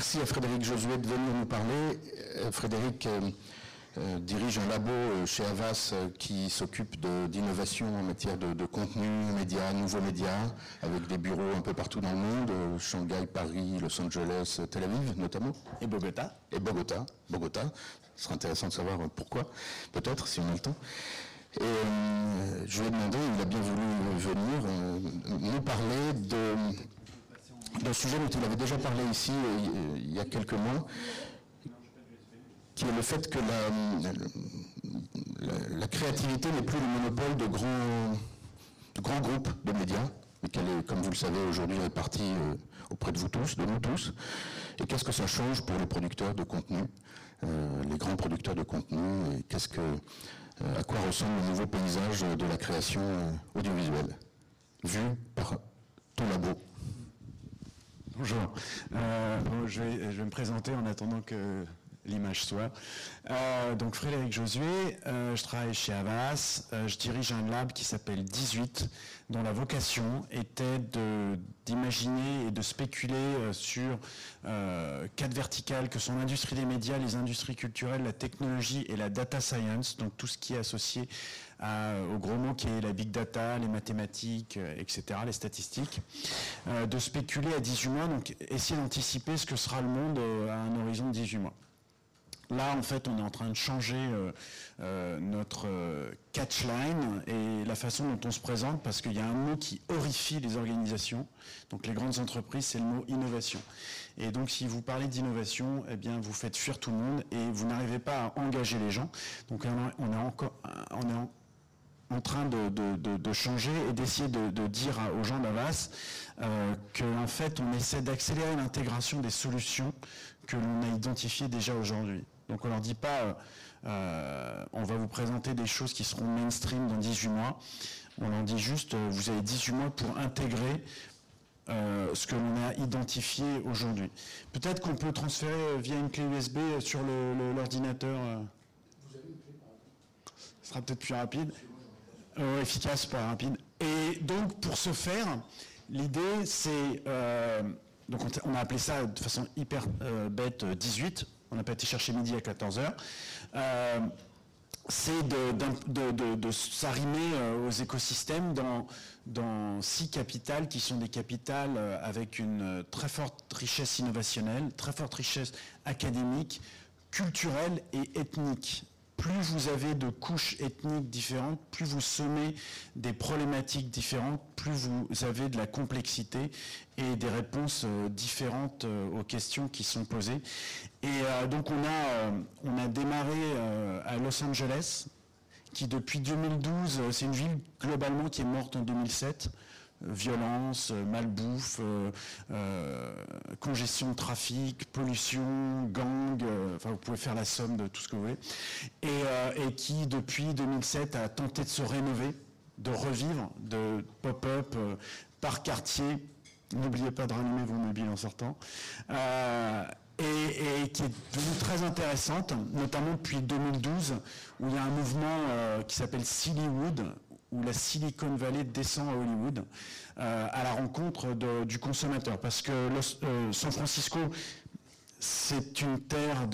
merci à Frédéric Josué de venir nous parler. Euh, Frédéric euh, dirige un labo chez Avas qui s'occupe d'innovation en matière de, contenu, médias, nouveaux médias, avec des bureaux un peu partout dans le monde, Shanghai, Paris, Los Angeles, Tel Aviv notamment. Et Bogota. Et Bogota, Bogota. Ce sera intéressant de savoir pourquoi, peut-être, si on a le temps. Et je lui ai demandé, il a bien voulu venir, nous parler de d'un sujet dont il avait déjà parlé ici euh, il y a quelques mois, qui est le fait que la, créativité n'est plus le monopole de grands, grands groupes de médias, mais qu'elle est, comme vous le savez, aujourd'hui répartie euh, auprès de vous tous, de nous tous. Et qu'est-ce que ça change pour les producteurs de contenu, euh, les grands producteurs de contenu, et qu'est-ce que, à quoi ressemble le nouveau paysage de la création audiovisuelle, vu par ton labo Bonjour. Euh, je, vais, me présenter en attendant que l'image soit. Euh, donc Frédéric Josué, euh, je travaille chez Avas, je dirige un lab qui s'appelle 18, dont la vocation était d'imaginer et de spéculer sur quatre verticales que sont l'industrie des médias, les industries culturelles, la technologie et la data science, donc tout ce qui est associé au gros mot qui est la big data, les mathématiques, euh, etc., les statistiques, euh, de spéculer à 18 mois, donc essayer d'anticiper ce que sera le monde euh, à un horizon de 18 mois. Là, en fait, on est en train de changer notre catchline et la façon dont on se présente parce qu'il y a un mot qui horrifie les organisations. Donc, les grandes entreprises, c'est le mot innovation. Et donc, si vous parlez d'innovation, eh bien, vous faites fuir tout le monde et vous n'arrivez pas à engager les gens. Donc, on est encore, en train de, changer et d'essayer de, dire aux gens d'Avas euh, qu'en fait on essaie d'accélérer l'intégration des solutions que l'on a identifiées déjà aujourd'hui. Donc on leur dit pas euh, on va vous présenter des choses qui seront mainstream dans 18 mois. On leur dit juste euh, vous avez 18 mois pour intégrer ce que l'on a identifié aujourd'hui. Peut-être qu'on peut transférer via une clé USB sur l'ordinateur. Ce sera peut-être plus rapide. Euh, efficace, pas rapide. Et donc, pour ce faire, l'idée, c'est... Euh, donc, on a appelé ça de façon hyper euh, bête 18. On n'a pas été chercher midi à 14h. c'est de, s'arrimer aux écosystèmes dans, dans six capitales qui sont des capitales avec une très forte richesse innovationnelle, très forte richesse académique, culturelle et ethnique plus vous avez de couches ethniques différentes, plus vous semez des problématiques différentes, plus vous avez de la complexité et des réponses euh, différentes euh, aux questions qui sont posées. Et euh, donc on a, on a démarré à Los Angeles, qui depuis 2012, c'est une ville globalement qui est morte en 2007 violence, malbouffe, euh, euh, congestion de trafic, pollution, gang, euh, enfin vous pouvez faire la somme de tout ce que vous voulez, et, qui depuis 2007 a tenté de se rénover, de revivre, de pop-up par quartier. N'oubliez pas de rallumer vos mobiles en sortant. Et, qui est devenue très intéressante, notamment depuis 2012, où il y a un mouvement qui s'appelle Sillywood, où la Silicon Valley descend à Hollywood euh, à la rencontre du consommateur. Parce que euh, San Francisco, c'est une terre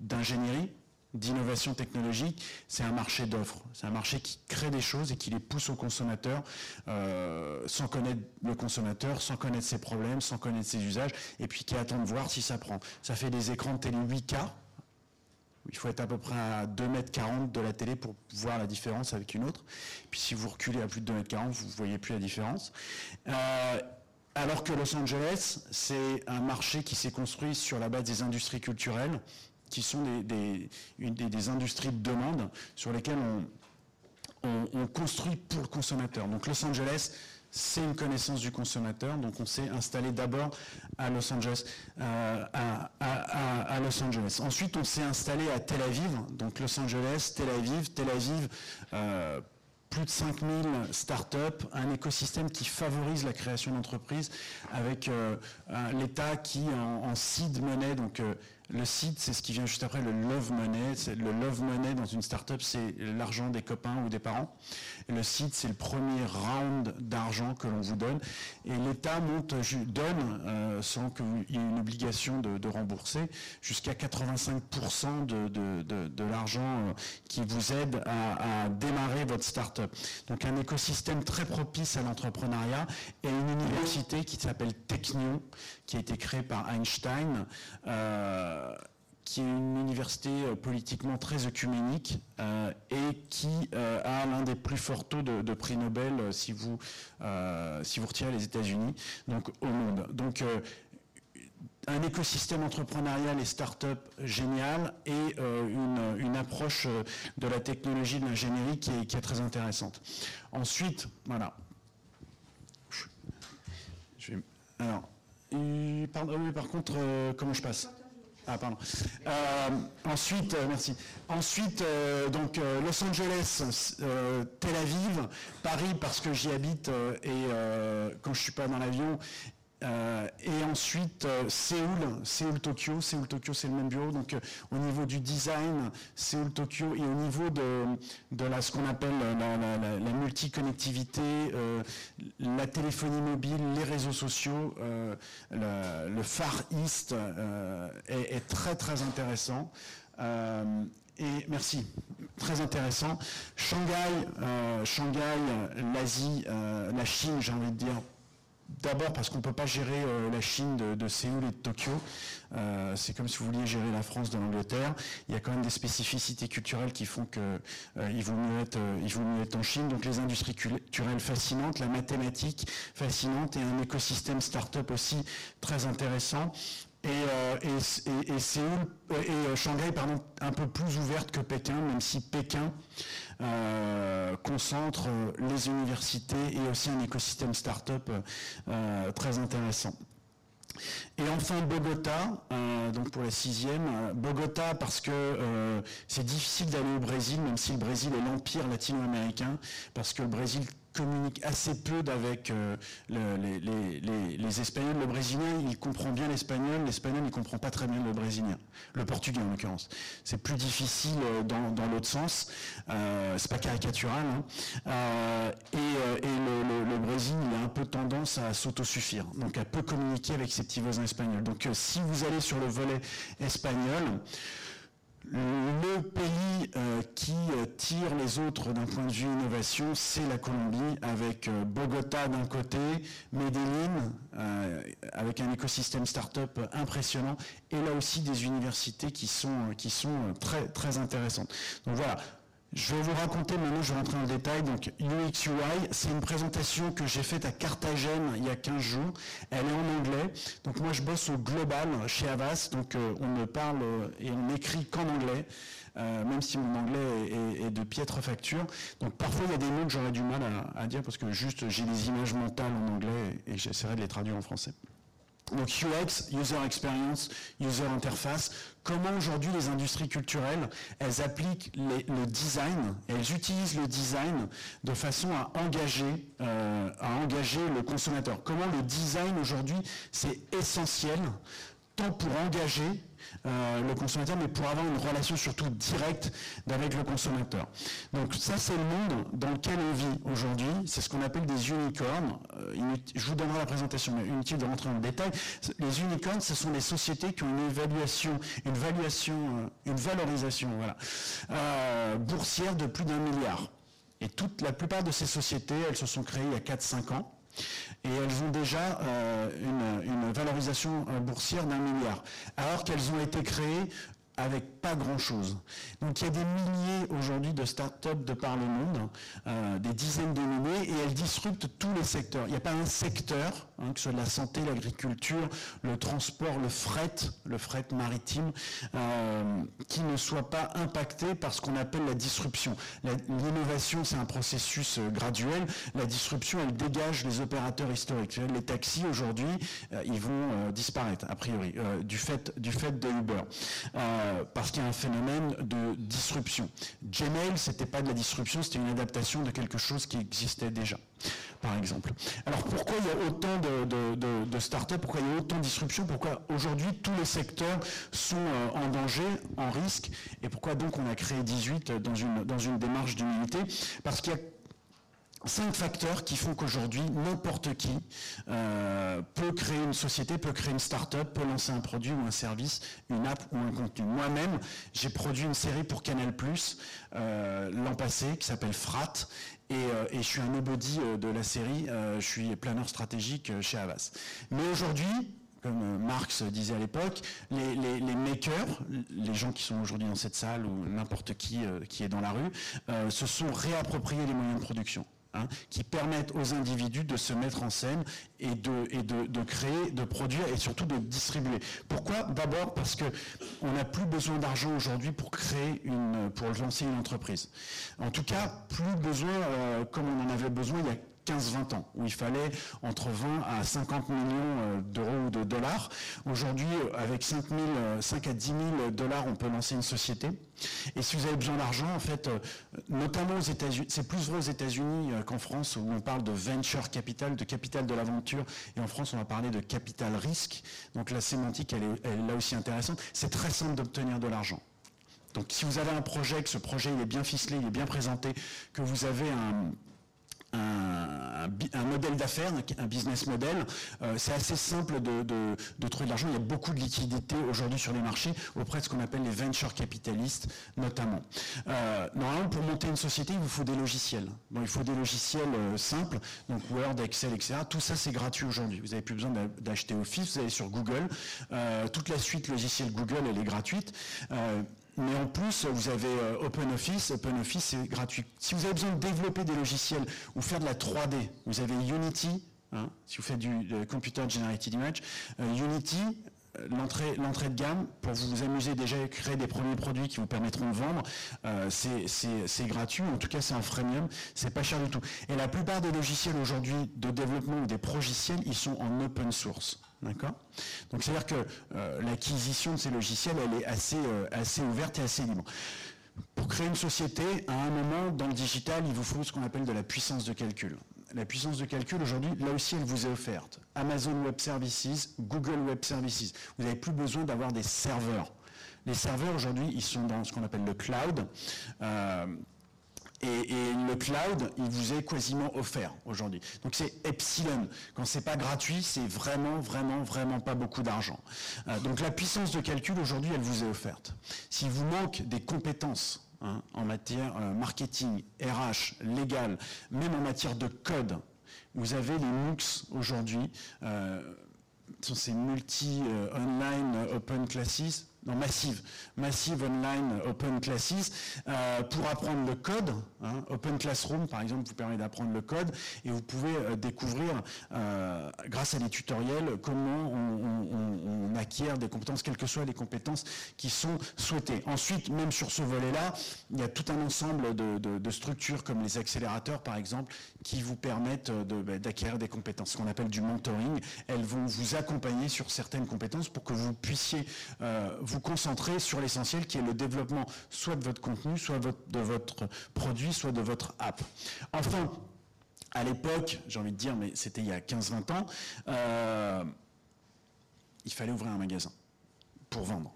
d'ingénierie, d'innovation technologique, c'est un marché d'offres. C'est un marché qui crée des choses et qui les pousse au consommateur euh, sans connaître le consommateur, sans connaître ses problèmes, sans connaître ses usages, et puis qui attend de voir si ça prend. Ça fait des écrans de télé 8K, il faut être à peu près à 2 m 40 de la télé pour voir la différence avec une autre. Puis si vous reculez à plus de 2 m 40, vous ne voyez plus la différence. Euh, alors que Los Angeles, c'est un marché qui s'est construit sur la base des industries culturelles, qui sont des, industries de demande sur lesquelles on construit pour le consommateur. Donc Los Angeles, c'est une connaissance du consommateur. Donc on s'est installé d'abord à Los Angeles. Euh, à, Los Angeles. Ensuite, on s'est installé à Tel Aviv. Donc Los Angeles, Tel Aviv, Tel Aviv. Euh, plus de 5000 startups, un écosystème qui favorise la création d'entreprises avec euh, l'État qui en, seed money, donc Le seed, c'est ce qui vient juste après, le love money. Le love money dans une startup, c'est l'argent des copains ou des parents. Le seed, c'est le premier round d'argent que l'on vous donne. Et l'État donne, euh, sans qu'il y ait une obligation de, rembourser, jusqu'à 85% de, l'argent euh, qui vous aide à, à démarrer votre startup. Donc un écosystème très propice à l'entrepreneuriat et une université qui s'appelle Technion, qui a été créée par Einstein. Euh, qui est une université euh, politiquement très œcuménique euh, et qui a l'un des plus forts taux de, prix Nobel si vous si vous retirez les États-Unis, donc au monde. Donc un écosystème entrepreneurial et start-up génial et une, approche de la technologie de l'ingénierie qui est, très intéressante. Ensuite, voilà, alors, par contre, euh, comment je passe? Ah, pardon. Euh, ensuite, euh, merci. Ensuite, donc Los Angeles, Tel Aviv, Paris parce que j'y habite et quand je suis pas dans l'avion euh, et ensuite, euh, Séoul, Séoul-Tokyo. Séoul-Tokyo, c'est le même bureau. Donc, euh, au niveau du design, Séoul-Tokyo, et au niveau de, ce qu'on appelle la, la, multi-connectivité, la téléphonie mobile, les réseaux sociaux, le Far East est, est, très, très intéressant. et merci, très intéressant. Shanghai, Shanghai, l'Asie, la Chine, j'ai envie de dire, D'abord parce qu'on ne peut pas gérer euh, la Chine de, Séoul et de Tokyo. Euh, c'est comme si vous vouliez gérer la France de l'Angleterre. Il y a quand même des spécificités culturelles qui font qu'il euh, vaut, mieux être, en Chine. Donc les industries culturelles fascinantes, la mathématique fascinante et un écosystème start-up aussi très intéressant et, Séoul, et Shanghai pardon, un peu plus ouverte que Pékin, même si Pékin concentre les universités et aussi un écosystème start-up très intéressant. Et enfin Bogota, donc pour la sixième, Bogota parce que c'est difficile d'aller au Brésil, même si le Brésil est l'empire latino-américain, parce que le Brésil communique assez peu avec euh, les, Espagnols. Le Brésilien, il comprend bien l'espagnol. L'espagnol, il comprend pas très bien le brésilien. Le portugais, en l'occurrence. C'est plus difficile euh, dans, l'autre sens. Euh, c'est pas caricatural. Hein. Euh, et, le, Brésil, il a un peu tendance à s'autosuffire. Donc, à peu communiquer avec ses petits voisins espagnols. Donc, si vous allez sur le volet espagnol, le pays euh, qui euh, tire les autres d'un point de vue innovation, c'est la Colombie, avec euh, Bogota d'un côté, Medellín, avec un écosystème start-up impressionnant, et là aussi des universités qui sont, qui sont très, très intéressantes. Donc voilà, je vais vous raconter, maintenant je vais rentrer dans le détail, donc UX UI, c'est une présentation que j'ai faite à Carthagène il y a 15 jours, elle est en anglais, donc moi je bosse au global chez Avas, donc euh, on ne parle et on n'écrit qu'en anglais, euh, même si mon anglais est, de piètre facture, donc parfois il y a des mots que j'aurais du mal à, dire parce que juste j'ai des images mentales en anglais et j'essaierai de les traduire en français. Donc UX, User Experience, User Interface, comment aujourd'hui les industries culturelles, elles appliquent le design, elles utilisent le design de façon à engager, euh, à engager le consommateur. Comment le design aujourd'hui, c'est essentiel, tant pour engager euh, le consommateur, mais pour avoir une relation surtout directe avec le consommateur. Donc ça, c'est le monde dans lequel on vit aujourd'hui. C'est ce qu'on appelle des unicornes. Euh, je vous donnerai la présentation, mais inutile de rentrer dans le détail. Les unicornes, ce sont des sociétés qui ont une évaluation, une valuation, euh, une valorisation, voilà, boursière de plus d'un milliard. Et toute la plupart de ces sociétés, elles se sont créées il y a 4-5 ans et elles ont déjà euh, une, valorisation euh, boursière d'un milliard, alors qu'elles ont été créées avec pas grand-chose. Donc il y a des milliers aujourd'hui de start-up de par le monde, euh, des dizaines de milliers, et elles disruptent tous les secteurs. Il n'y a pas un secteur, hein, que ce soit la santé, l'agriculture, le transport, le fret, le fret maritime, euh, qui ne soit pas impacté par ce qu'on appelle la disruption. L'innovation, c'est un processus euh, graduel. La disruption, elle dégage les opérateurs historiques. Les taxis, aujourd'hui, ils vont disparaître, a priori, du, fait, du fait de Uber. Parce qu'il y a un phénomène de disruption. Gmail, c'était pas de la disruption, c'était une adaptation de quelque chose qui existait déjà par exemple. Alors pourquoi il y a autant de, startups, pourquoi il y a autant de disruption, pourquoi aujourd'hui tous les secteurs sont euh, en danger, en risque, et pourquoi donc on a créé 18 dans une, dans une démarche d'humilité Parce qu'il y a cinq facteurs qui font qu'aujourd'hui, n'importe qui euh, peut créer une société, peut créer une start-up, peut lancer un produit ou un service, une app ou un contenu. Moi-même, j'ai produit une série pour Canal+, euh, l'an passé, qui s'appelle Frat, euh, et, je suis un nobody de la série, je suis planeur stratégique chez Havas. Mais aujourd'hui, comme Marx disait à l'époque, les, les, makers, les gens qui sont aujourd'hui dans cette salle ou n'importe qui qui est dans la rue, se sont réappropriés les moyens de production. Hein, qui permettent aux individus de se mettre en scène et, de, créer, de produire et surtout de distribuer. Pourquoi? D'abord parce qu'on n'a plus besoin d'argent aujourd'hui pour créer une, pour lancer une entreprise. En tout cas, plus besoin, euh, comme on en avait besoin il y a 15-20 ans, où il fallait entre 20 à 50 millions euh, d'euros ou de dollars. Aujourd'hui, avec 5, 000, 5 à 10 000 dollars, on peut lancer une société. Et si vous avez besoin d'argent, en fait, euh, notamment aux États-Unis, c'est plus vrai aux États-Unis euh, qu'en France, où on parle de venture capital, de capital de l'aventure, et en France, on va parler de capital risque. Donc la sémantique, elle est, là aussi intéressante. C'est très simple d'obtenir de l'argent. Donc si vous avez un projet, que ce projet est bien ficelé, il est bien présenté, que vous avez un, un, modèle d'affaires, un business model. Euh, c'est assez simple de, trouver de l'argent. Il y a beaucoup de liquidités aujourd'hui sur les marchés auprès de ce qu'on appelle les venture capitalistes notamment. Euh, normalement, pour monter une société, il vous faut des logiciels. Il faut des logiciels euh, simples, donc Word, Excel, etc. Tout ça, c'est gratuit aujourd'hui. Vous n'avez plus besoin d'acheter Office, vous allez sur Google. toute la suite logicielle Google, elle est gratuite. Mais en plus, vous avez euh, OpenOffice. OpenOffice, c'est gratuit. Si vous avez besoin de développer des logiciels ou faire de la 3D, vous avez Unity. Hein, si vous faites du Computer Generated Image, euh, Unity, euh, l'entrée, de gamme, pour vous amuser déjà à créer des premiers produits qui vous permettront de vendre, c'est, gratuit, en tout cas c'est un freemium, c'est pas cher du tout. Et la plupart des logiciels aujourd'hui de développement ou des progiciels, ils sont en open source. D'accord Donc c'est-à-dire que euh, l'acquisition de ces logiciels, elle est assez, euh, assez ouverte et assez libre. Pour créer une société, à un moment, dans le digital, il vous faut ce qu'on appelle de la puissance de calcul. La puissance de calcul, aujourd'hui, là aussi, elle vous est offerte. Amazon Web Services, Google Web Services. Vous n'avez plus besoin d'avoir des serveurs. Les serveurs, aujourd'hui, ils sont dans ce qu'on appelle le cloud. Euh, et, le cloud, il vous est quasiment offert aujourd'hui. Donc c'est epsilon. Quand c'est pas gratuit, c'est vraiment, vraiment, vraiment pas beaucoup d'argent. Euh, donc la puissance de calcul aujourd'hui, elle vous est offerte. S'il vous manque des compétences hein, en matière euh, marketing, RH, légal, même en matière de code, vous avez les MOOCs aujourd'hui. Euh, sont ces multi-online open classes non, Massive, Massive Online Open Classes, euh, pour apprendre le code. Hein, open Classroom, par exemple, vous permet d'apprendre le code et vous pouvez euh, découvrir, euh, grâce à des tutoriels, comment on, acquiert des compétences, quelles que soient les compétences qui sont souhaitées. Ensuite, même sur ce volet-là, il y a tout un ensemble de, structures comme les accélérateurs, par exemple, qui vous permettent bah, d'acquérir des compétences, ce qu'on appelle du mentoring. Elles vont vous accompagner sur certaines compétences pour que vous puissiez vous concentrer sur l'essentiel qui est le développement soit de votre contenu, soit de votre produit, soit de votre app. Enfin, à l'époque, j'ai envie de dire, mais c'était il y a 15-20 ans, euh, il fallait ouvrir un magasin pour vendre.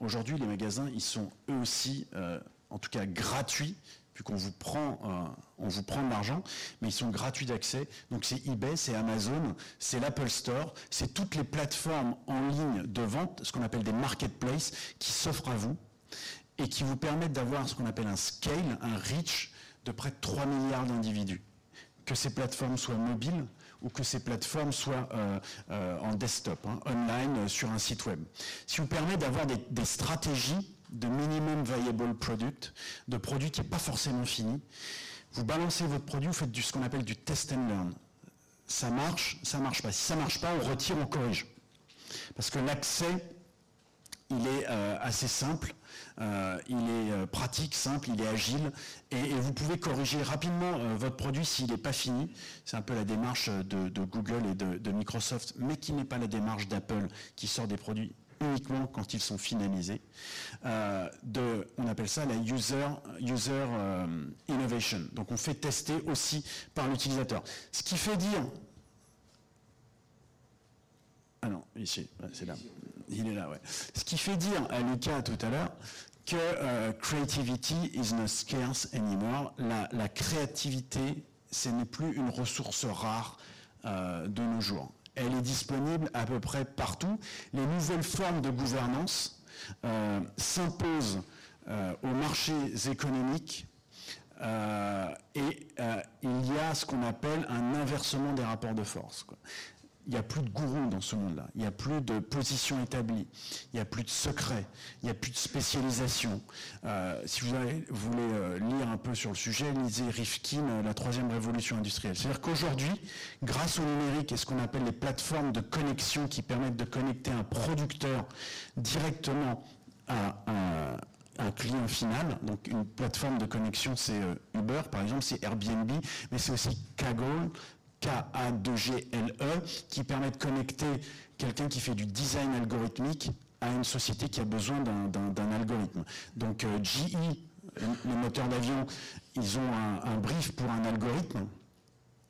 Aujourd'hui, les magasins, ils sont eux aussi, euh, en tout cas gratuits, vu qu'on vous prend, euh, on vous prend de l'argent, mais ils sont gratuits d'accès. Donc c'est eBay, c'est Amazon, c'est l'Apple Store, c'est toutes les plateformes en ligne de vente, ce qu'on appelle des marketplaces, qui s'offrent à vous et qui vous permettent d'avoir ce qu'on appelle un scale, un reach de près de 3 milliards d'individus. Que ces plateformes soient mobiles ou que ces plateformes soient euh, euh, en desktop, hein, online, sur un site web. Ce qui vous permet d'avoir des stratégies de minimum viable product, de produits qui n'est pas forcément fini. Vous balancez votre produit, vous faites du, ce qu'on appelle du test and learn. Ça marche, ça marche pas. Si ça marche pas, on retire, on corrige. Parce que l'accès, il est euh, assez simple, euh, il est euh, pratique, simple, il est agile, et, vous pouvez corriger rapidement votre produit s'il n'est pas fini. C'est un peu la démarche de, Google et de Microsoft, mais qui n'est pas la démarche d'Apple, qui sort des produits uniquement quand ils sont finalisés. Euh, de, on appelle ça la user, user euh, innovation. Donc on fait tester aussi par l'utilisateur. Ce qui fait dire... Ah non, ici, c'est là. Il est là, ouais. Ce qui fait dire à Lucas tout à l'heure que euh, creativity is not scarce anymore. La, la créativité, ce n'est plus une ressource rare de nos jours elle est disponible à peu près partout. Les nouvelles formes de gouvernance euh, s'imposent euh, aux marchés économiques euh, et il y a ce qu'on appelle un inversement des rapports de force il n'y a plus de gourou dans ce monde-là, il n'y a plus de position établie, il n'y a plus de secret, il n'y a plus de spécialisation. Euh, si vous, voulez euh, lire un peu sur le sujet, lisez Rifkin, euh, La troisième révolution industrielle. C'est-à-dire qu'aujourd'hui, grâce au numérique et ce qu'on appelle les plateformes de connexion qui permettent de connecter un producteur directement à un client final. Donc une plateforme de connexion, c'est Uber par exemple, c'est Airbnb, mais c'est aussi Kaggle, KA2GLE, qui permet de connecter quelqu'un qui fait du design algorithmique à une société qui a besoin d'un algorithme. Donc euh, GE, les moteurs d'avion, ils ont un, brief pour un algorithme.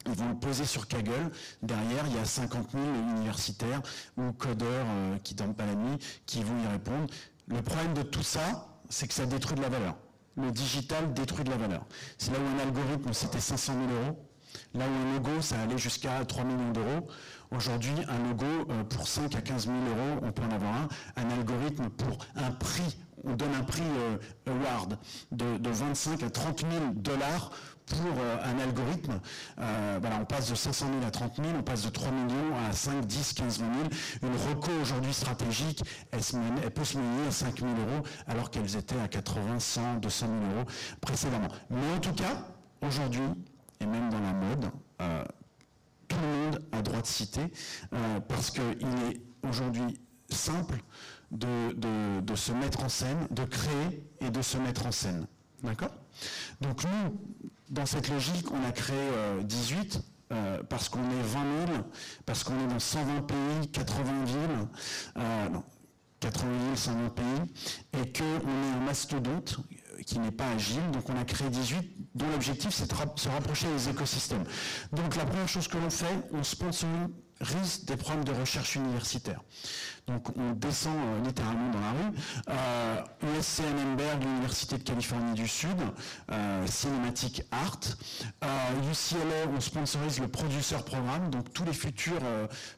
Ils vont le poser sur Kaggle. Derrière, il y a 50 000 universitaires ou codeurs euh, qui dorment pas la nuit qui vont y répondre. Le problème de tout ça, c'est que ça détruit de la valeur. Le digital détruit de la valeur. C'est là où un algorithme, c'était 500 000 euros. Là où un logo, ça allait jusqu'à 3 millions d'euros. Aujourd'hui, un logo, euh, pour 5 à 15 000 euros, on peut en avoir un. Un algorithme pour un prix, on donne un prix euh, award de, 25 à 30 000 dollars pour euh, un algorithme. voilà, on passe de 500 000 à 30 000, on passe de 3 millions à 5, 10, 15, 20 000. Une reco aujourd'hui stratégique, elle, elle, peut se mener à 5 000 euros alors qu'elles étaient à 80, 100, 200 000 euros précédemment. Mais en tout cas, aujourd'hui, et même dans la mode, euh, tout le monde a droit de citer, euh, parce qu'il est aujourd'hui simple de, se mettre en scène, de créer et de se mettre en scène. D'accord? Donc nous, dans cette logique, on a créé 18 euh, parce qu'on est 20 000, parce qu'on est dans 120 pays, 80 villes, 80 villes, 120 pays, et qu'on est un mastodonte qui n'est pas agile. Donc on a créé 18 dont l'objectif c'est de se rapprocher des écosystèmes. Donc la première chose que l'on fait, on sponsorise des programmes de recherche universitaire. Donc on descend euh, littéralement dans la rue. Euh, USC Annenberg, l'Université de Californie du Sud, euh, Cinematic Art. UCLA, on sponsorise le Producer Programme, donc tous les futurs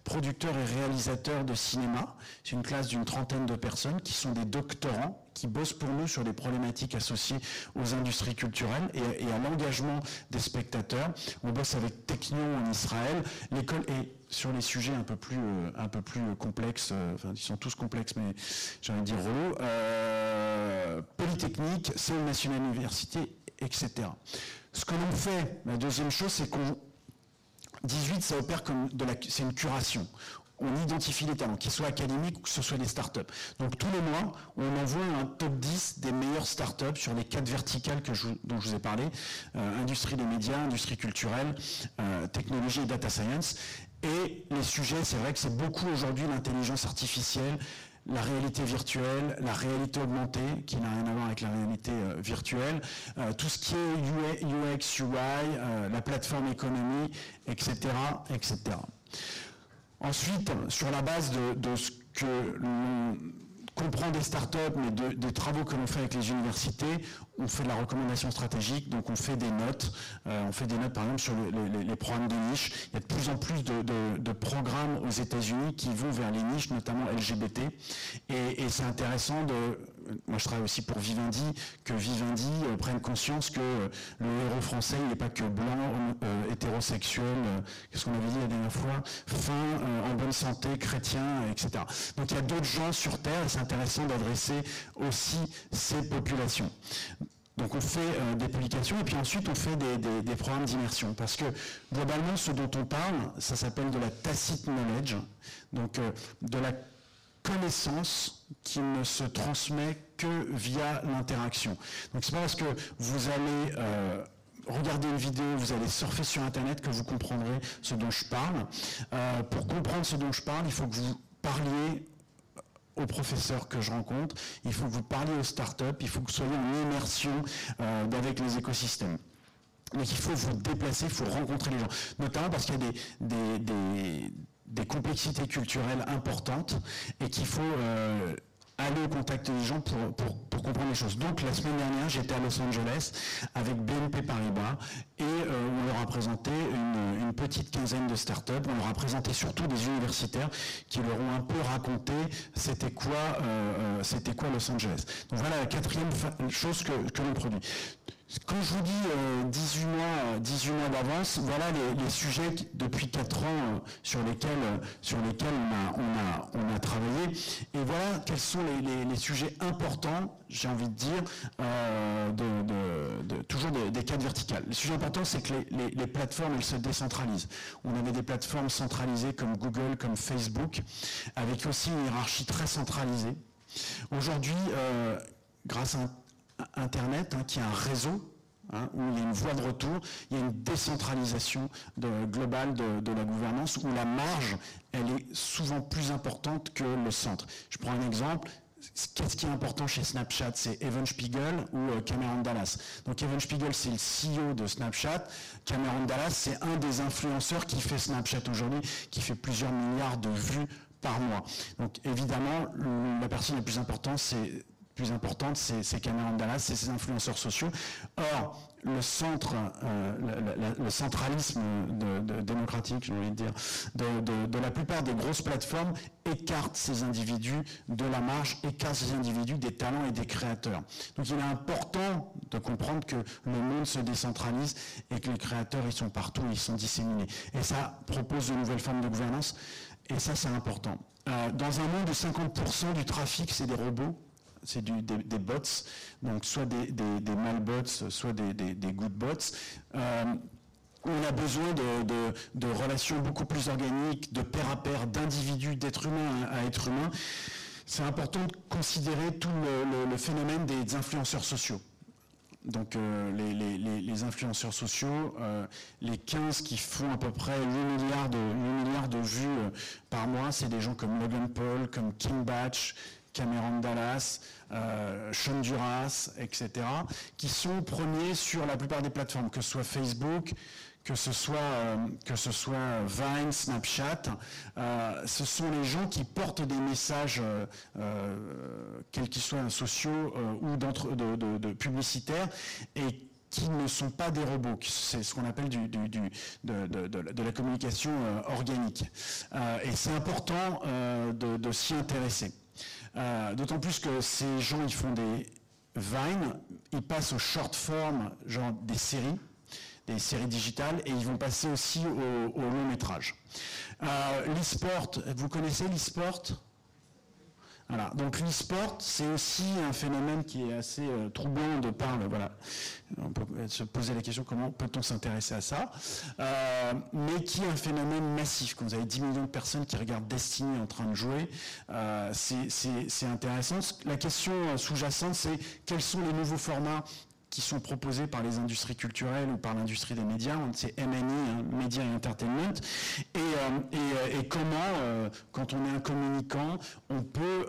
producteurs et réalisateurs de cinéma. C'est une classe d'une trentaine de personnes qui sont des doctorants qui bossent pour nous sur les problématiques associées aux industries culturelles et, à l'engagement des spectateurs. On bosse avec Technion en Israël. L'école est sur les sujets un peu plus, euh, un peu plus complexes, euh, enfin ils sont tous complexes, mais j'ai envie de dire relou, euh, Polytechnique, Séoul National Université, etc. Ce que l'on fait, la deuxième chose, c'est qu'on 18, ça opère comme de la, c'est une curation on identifie les talents, qu'ils soient académiques ou que ce soit des startups. Donc tous les mois, on envoie un top 10 des meilleures startups sur les quatre verticales dont je vous ai parlé, industrie des médias, industrie culturelle, technologie et data science. Et les sujets, c'est vrai que c'est beaucoup aujourd'hui l'intelligence artificielle, la réalité virtuelle, la réalité augmentée, qui n'a rien à voir avec la réalité euh, virtuelle, tout ce qui est UX, UI, la plateforme économie, etc., etc. Ensuite, sur la base de, ce que l'on comprend des startups, mais des travaux que l'on fait avec les universités, on fait de la recommandation stratégique, donc on fait des notes. Euh, on fait des notes, par exemple, sur les, programmes de niche. Il y a de plus en plus de, programmes aux États-Unis qui vont vers les niches, notamment LGBT. Et, c'est intéressant de. Moi, je travaille aussi pour Vivendi, que Vivendi euh, prenne conscience que euh, le héros français, n'est pas que blanc, hétérosexuel, qu'est-ce qu'on avait dit la dernière fois, fin, en bonne santé, chrétien, etc. Donc il y a d'autres gens sur Terre et c'est intéressant d'adresser aussi ces populations. Donc on fait euh, des publications et puis ensuite on fait des, programmes d'immersion. Parce que globalement, ce dont on parle, ça s'appelle de la tacite knowledge, donc euh, de la connaissance qui ne se transmet que via l'interaction. Donc c'est pas parce que vous allez euh, regarder une vidéo, vous allez surfer sur Internet que vous comprendrez ce dont je parle. pour comprendre ce dont je parle, il faut que vous parliez aux professeurs que je rencontre, il faut que vous parliez aux startups, il faut que vous soyez en immersion avec les écosystèmes. Donc il faut vous déplacer, il faut rencontrer les gens, notamment parce qu'il y a des, complexités culturelles importantes et qu'il faut aller au contact des gens pour, comprendre les choses. Donc la semaine dernière, j'étais à Los Angeles avec BNP Paribas et euh, on leur a présenté une, petite quinzaine de startups. On leur a présenté surtout des universitaires qui leur ont un peu raconté c'était quoi, euh, euh, quoi Los Angeles. Donc voilà la quatrième chose que, que l'on produit. Quand je vous dis 18 euh, mois, 18 mois d'avance, voilà les, sujets depuis 4 ans euh, sur lesquels, euh, sur lesquels on, a, travaillé. Et voilà quels sont les, sujets importants, j'ai envie de dire, toujours des, des, cadres verticales. Le sujet important, c'est que les, plateformes, elles se décentralisent. On avait des plateformes centralisées comme Google, comme Facebook, avec aussi une hiérarchie très centralisée. Aujourd'hui, grâce à Internet, hein, qui est un réseau, hein, où il y a une voie de retour, il y a une décentralisation globale de, la gouvernance, où la marge, elle est souvent plus importante que le centre. Je prends un exemple. Qu'est-ce qui est important chez Snapchat? C'est Evan Spiegel ou euh, Cameron Dallas. Donc Evan Spiegel, c'est le CEO de Snapchat. Cameron Dallas, c'est un des influenceurs qui fait Snapchat aujourd'hui, qui fait plusieurs milliards de vues par mois. Donc évidemment, la personne la plus importante, c'est plus importante, c'est Cameron Dallas, c'est ses influenceurs sociaux. Or, le centre, euh, le, centralisme démocratique, j'ai envie de dire, de, la plupart des grosses plateformes écarte ces individus de la marge, écarte ces individus des talents et des créateurs. Donc il est important de comprendre que le monde se décentralise et que les créateurs, ils sont partout, ils sont disséminés. Et ça propose de nouvelles formes de gouvernance, et ça c'est important. Euh, dans un monde où 50% du trafic, c'est des robots, c'est des, bots, donc soit des, des, malbots, soit des, good bots. Euh, on a besoin de, relations beaucoup plus organiques, de pair à pair, d'individus, d'être humain à être humain. C'est important de considérer tout le, phénomène des influenceurs sociaux. Donc euh, les, influenceurs sociaux, euh, les 15 qui font à peu près 8 milliards de, 8 milliards de vues par mois, c'est des gens comme Logan Paul, comme King Batch, Cameron Dallas, euh, Sean Duras, etc., qui sont premiers sur la plupart des plateformes, que ce soit Facebook, que ce soit, euh, que ce soit Vine, Snapchat, euh, ce sont les gens qui portent des messages, quels qu'ils soient sociaux ou de, de, publicitaires, et qui ne sont pas des robots, c'est ce qu'on appelle du, de, la communication organique. et c'est important de s'y intéresser. Euh, d'autant plus que ces gens, ils font des vines, ils passent au short form, genre des séries, des séries digitales, et ils vont passer aussi au, long métrage. Euh, l'e-sport, vous connaissez l'e-sport? Voilà. Donc l'e-sport, c'est aussi un phénomène qui est assez euh, troublant de par voilà, on peut se poser la question comment peut-on s'intéresser à ça, euh, mais qui est un phénomène massif. Quand vous avez 10 millions de personnes qui regardent Destiny en train de jouer, euh, c'est intéressant. La question sous-jacente, c'est quels sont les nouveaux formats qui sont proposés par les industries culturelles ou par l'industrie des médias, c'est MNI, hein, Media Entertainment, et, euh, euh, comment, euh, quand on est un communicant, on peut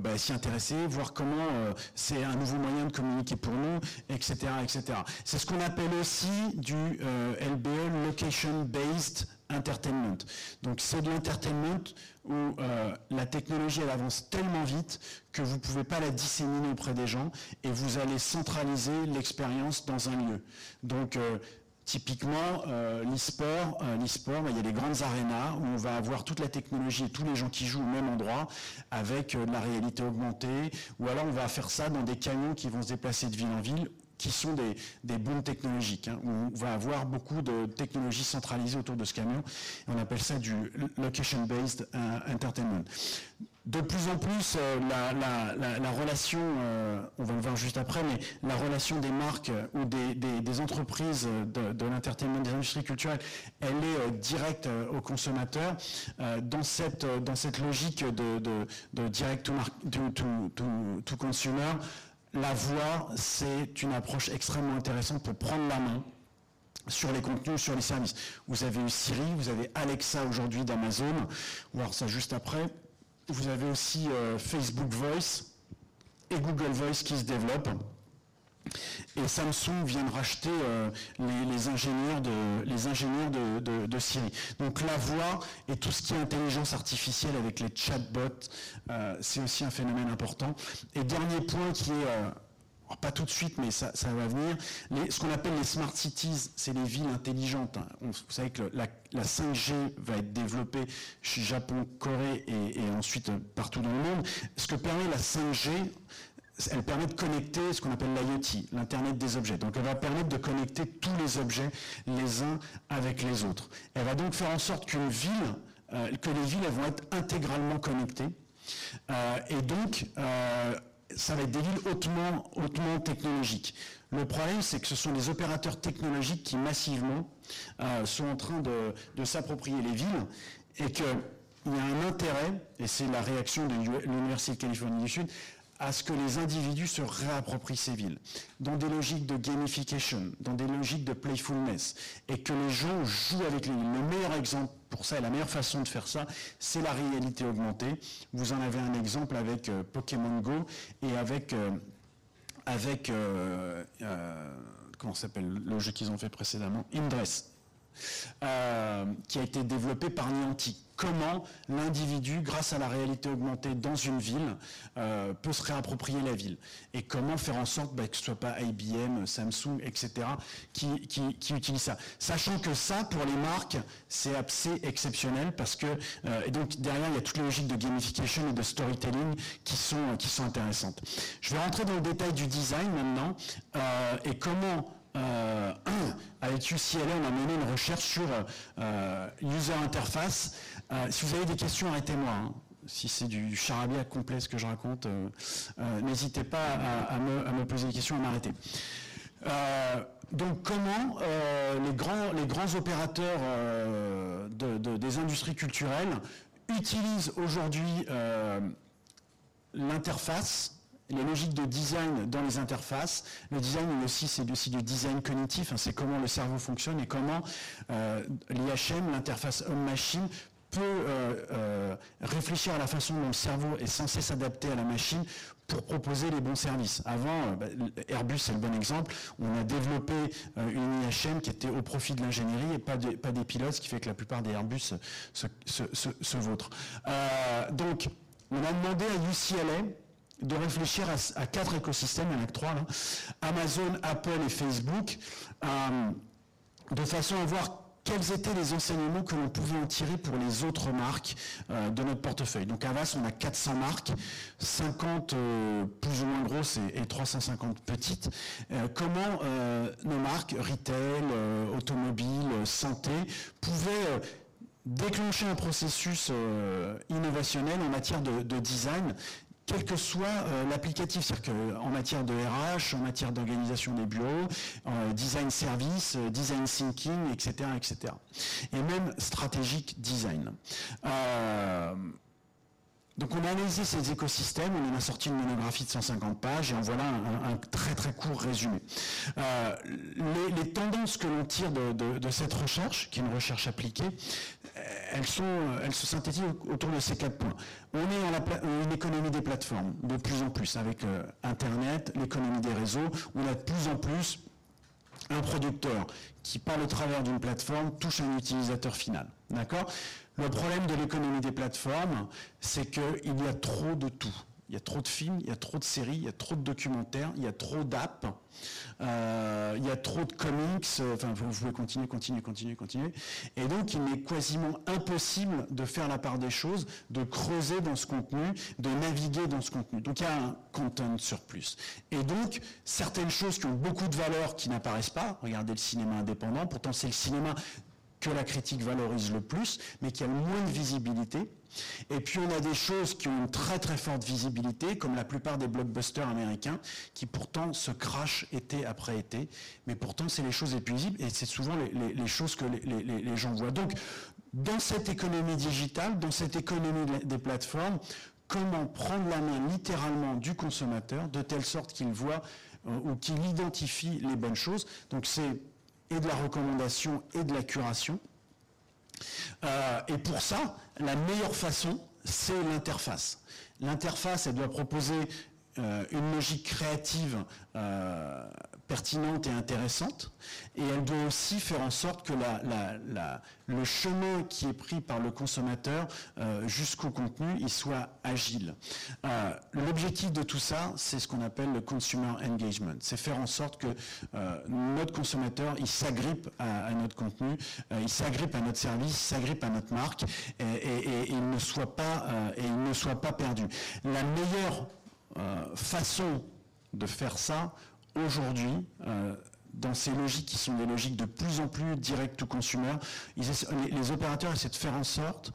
bah, s'y intéresser, voir comment c'est un nouveau moyen de communiquer pour nous, etc. etc. C'est ce qu'on appelle aussi du LBE, Location Based Entertainment. Donc c'est de l'entertainment où euh, la technologie elle avance tellement vite que vous ne pouvez pas la disséminer auprès des gens et vous allez centraliser l'expérience dans un lieu. Donc euh, Typiquement, euh, l'e-sport, bah, il y a des grandes arénas où on va avoir toute la technologie et tous les gens qui jouent au même endroit avec de la réalité augmentée, ou alors on va faire ça dans des camions qui vont se déplacer de ville en ville qui sont des, des booms technologiques, hein, on va avoir beaucoup de technologies centralisées autour de ce camion. On appelle ça du location-based euh, entertainment. De plus en plus, euh, la, relation, euh, on va le voir juste après, mais la relation des marques ou des, entreprises de, l'entertainment, des industries culturelles, elle est directe au consommateur dans, cette, dans cette logique de, de direct to, to, to consumer la voix, c'est une approche extrêmement intéressante pour prendre la main sur les contenus, sur les services. Vous avez eu Siri, vous avez Alexa aujourd'hui d'Amazon, voir ça juste après. Vous avez aussi euh, Facebook Voice et Google Voice qui se développent. Et Samsung vient de racheter euh, les, ingénieurs, de, les ingénieurs de, Siri. Donc la voix et tout ce qui est intelligence artificielle avec les chatbots, euh, c'est aussi un phénomène important. Et dernier point qui est pas tout de suite, mais ça, va venir. ce qu'on appelle les smart cities, c'est les villes intelligentes. Hein. vous savez que la, 5G va être développée chez Japon, Corée et, ensuite euh, partout dans le monde. Ce que permet la 5G, elle permet de connecter ce qu'on appelle l'IoT, l'Internet des objets. Donc elle va permettre de connecter tous les objets les uns avec les autres. Elle va donc faire en sorte qu'une ville, euh, que les villes vont être intégralement connectées. Euh, et donc, ça va être des villes hautement, hautement technologiques. Le problème, c'est que ce sont les opérateurs technologiques qui massivement euh, sont en train de, s'approprier les villes et qu'il y a un intérêt, et c'est la réaction de l'Université de Californie du Sud, à ce que les individus se réapproprient ces villes, dans des logiques de gamification, dans des logiques de playfulness, et que les gens jouent avec les villes. Le meilleur exemple pour ça, et la meilleure façon de faire ça, c'est la réalité augmentée. Vous en avez un exemple avec euh, Pokémon Go et avec, euh, avec euh, comment s'appelle le jeu qu'ils ont fait précédemment, Indress. Euh, qui a été développé par Niantic. Comment l'individu, grâce à la réalité augmentée dans une ville, euh, peut se réapproprier la ville Et comment faire en sorte bah, que ce ne soit pas IBM, Samsung, etc., qui, utilisent ça Sachant que ça, pour les marques, c'est assez exceptionnel parce que, euh, et donc derrière, il y a toutes les logiques de gamification et de storytelling qui sont, intéressantes. Je vais rentrer dans le détail du design maintenant et comment avec UCLA, on a mené une recherche sur euh, user interface. Euh, si vous avez des questions, arrêtez-moi. Hein. Si c'est du charabia complet ce que je raconte, n'hésitez pas à, me, poser des questions, à m'arrêter. donc comment les grands opérateurs des industries culturelles utilisent aujourd'hui l'interface les logiques de design dans les interfaces. Le design aussi, c'est aussi du design cognitif, hein, c'est comment le cerveau fonctionne et comment euh, l'IHM, l'interface homme-machine, peut euh, euh, réfléchir à la façon dont le cerveau est censé s'adapter à la machine pour proposer les bons services. Avant, bah, Airbus c'est le bon exemple, on a développé une IHM qui était au profit de l'ingénierie et pas, des pilotes, ce qui fait que la plupart des Airbus se, se, donc, on a demandé à UCLA de réfléchir à, quatre écosystèmes, il y en a que trois, Amazon, Apple et Facebook, euh, de façon à voir quels étaient les enseignements que l'on pouvait en tirer pour les autres marques euh, de notre portefeuille. Donc à VAS, on a 400 marques, 50 euh, plus ou moins grosses et, 350 petites. comment nos marques, retail, automobile, santé, pouvaient déclencher un processus innovationnel en matière de design quel que soit euh, l'applicatif, c'est-à-dire qu'en matière de RH, en matière d'organisation des bureaux, euh, design service, euh, design thinking, etc., etc. Et même stratégique design. Donc on a analysé ces écosystèmes, on en a sorti une monographie de 150 pages et en voilà un, très très court résumé. Euh, les, tendances que l'on tire de, cette recherche, qui est une recherche appliquée, elles, sont, elles se synthétisent autour de ces quatre points. On est en une économie des plateformes de plus en plus avec euh, Internet, l'économie des réseaux, on a de plus en plus un producteur qui, par le travers d'une plateforme, touche un utilisateur final. D'accord? Le problème de l'économie des plateformes, c'est qu'il y a trop de tout. Il y a trop de films, il y a trop de séries, il y a trop de documentaires, il y a trop d'apps, euh, il y a trop de comics, enfin vous pouvez continuer, continuer, continuer, continuer. Et donc il est quasiment impossible de faire la part des choses, de creuser dans ce contenu, de naviguer dans ce contenu. Donc il y a un content surplus. Et donc certaines choses qui ont beaucoup de valeur qui n'apparaissent pas, regardez le cinéma indépendant, pourtant c'est le cinéma que la critique valorise le plus, mais qui a le moins de visibilité. Et puis on a des choses qui ont une très très forte visibilité, comme la plupart des blockbusters américains, qui pourtant se crachent été après été, mais pourtant c'est les choses les plus visibles et c'est souvent les, choses que les, gens voient. Donc dans cette économie digitale, dans cette économie des plateformes, comment prendre la main littéralement du consommateur de telle sorte qu'il voit euh, ou qu'il identifie les bonnes choses. Donc c'est et de la recommandation et de la curation. Euh, et pour ça, la meilleure façon, c'est l'interface. L'interface, elle doit proposer euh, une logique créative euh, pertinente et intéressante, et elle doit aussi faire en sorte que le chemin qui est pris par le consommateur euh, jusqu'au contenu, il soit agile. L'objectif de tout ça, c'est ce qu'on appelle le consumer engagement. C'est faire en sorte que notre consommateur, il s'agrippe à, notre contenu, il s'agrippe à notre service, s'agrippe à notre marque, et, il ne soit pas, et il ne soit pas perdu. La meilleure euh, façon de faire ça aujourd'hui, euh, dans ces logiques qui sont des logiques de plus en plus direct to consumer, les, opérateurs essaient de faire en sorte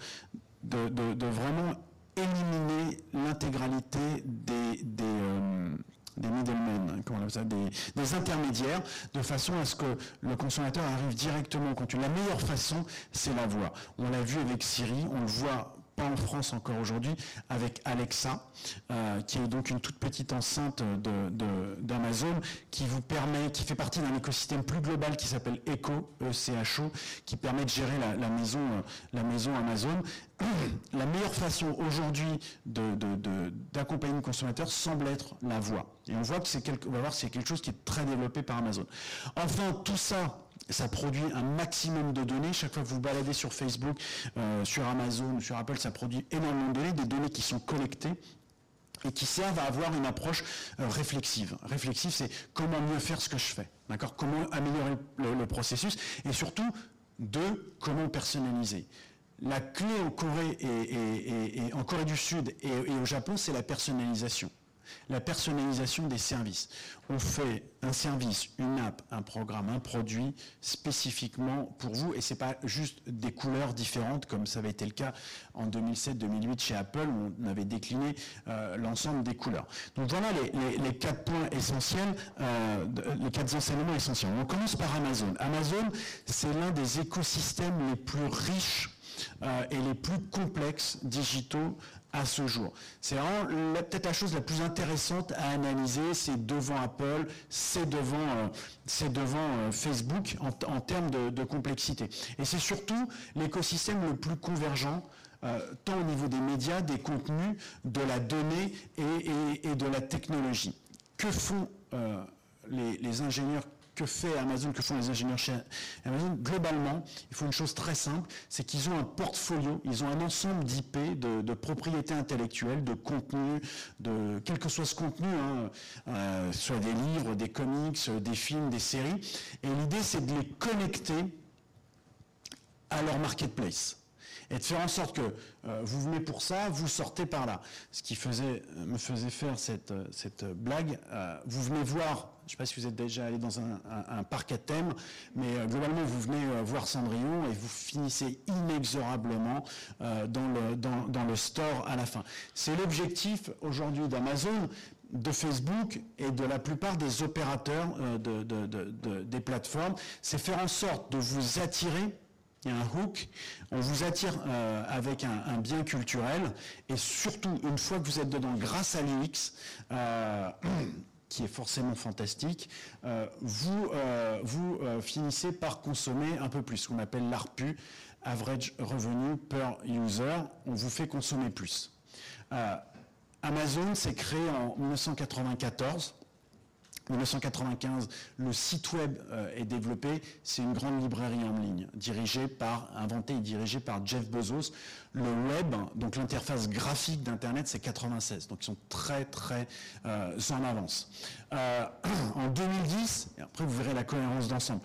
de, vraiment éliminer l'intégralité des, des, euh, middlemen, hein, des, des, intermédiaires, de façon à ce que le consommateur arrive directement au contenu. La meilleure façon, c'est la voix. On l'a vu avec Siri, on le voit en France encore aujourd'hui, avec Alexa, euh, qui est donc une toute petite enceinte d'Amazon, qui vous permet, qui fait partie d'un écosystème plus global qui s'appelle Echo, E-C-H-O, qui permet de gérer la, maison, euh, la maison Amazon. la meilleure façon aujourd'hui d'accompagner le consommateur semble être la voix. Et on voit que c'est quelque, on va voir c'est quelque chose qui est très développé par Amazon. Enfin, tout ça ça produit un maximum de données. Chaque fois que vous baladez sur Facebook, euh, sur Amazon, sur Apple, ça produit énormément de données, des données qui sont collectées et qui servent à avoir une approche euh, réflexive. Réflexive, c'est comment mieux faire ce que je fais, Comment améliorer le, processus et surtout de comment personnaliser. La clé en Corée, et, en Corée du Sud et au Japon, c'est la personnalisation la personnalisation des services. On fait un service, une app, un programme, un produit spécifiquement pour vous et ce n'est pas juste des couleurs différentes comme ça avait été le cas en 2007-2008 chez Apple où on avait décliné euh, l'ensemble des couleurs. Donc voilà les, quatre points essentiels, euh, les quatre enseignements essentiels. On commence par Amazon. Amazon, c'est l'un des écosystèmes les plus riches euh, et les plus complexes digitaux à ce jour. C'est vraiment peut-être la chose la plus intéressante à analyser, c'est devant Apple, c'est devant, euh, euh, Facebook en, termes de, complexité. Et c'est surtout l'écosystème le plus convergent, euh, tant au niveau des médias, des contenus, de la donnée et, de la technologie. Que font les ingénieurs que fait Amazon, que font les ingénieurs chez Amazon, globalement, il faut une chose très simple, c'est qu'ils ont un portfolio, ils ont un ensemble d'IP, de, propriétés intellectuelles, de contenu, de quel que soit ce contenu, hein, euh, soit des livres, des comics, des films, des séries. Et l'idée, c'est de les connecter à leur marketplace et de faire en sorte que euh, vous venez pour ça, vous sortez par là. Ce qui me faisait faire cette, cette blague, euh, vous venez voir je ne sais pas si vous êtes déjà allé dans un, parc à thème, mais euh, globalement, vous venez euh, voir Cendrillon et vous finissez inexorablement euh, dans, le, dans, le store à la fin. C'est l'objectif aujourd'hui d'Amazon, de Facebook et de la plupart des opérateurs des plateformes, c'est faire en sorte de vous attirer il y a un hook, on vous attire avec un, bien culturel. Et surtout une fois que vous êtes dedans grâce à l'UX, qui est forcément fantastique, euh, vous, euh, vous euh, finissez par consommer un peu plus, ce qu'on appelle l'ARPU, Average Revenue Per User, on vous fait consommer plus. Amazon s'est créé en 1994 1995, le site web euh, est développé. C'est une grande librairie en ligne, dirigée par, inventée et dirigée par Jeff Bezos. Le web, donc l'interface graphique d'Internet, c'est 96. Donc ils sont très très euh, en avance. Euh, en 2010, et après vous verrez la cohérence d'ensemble.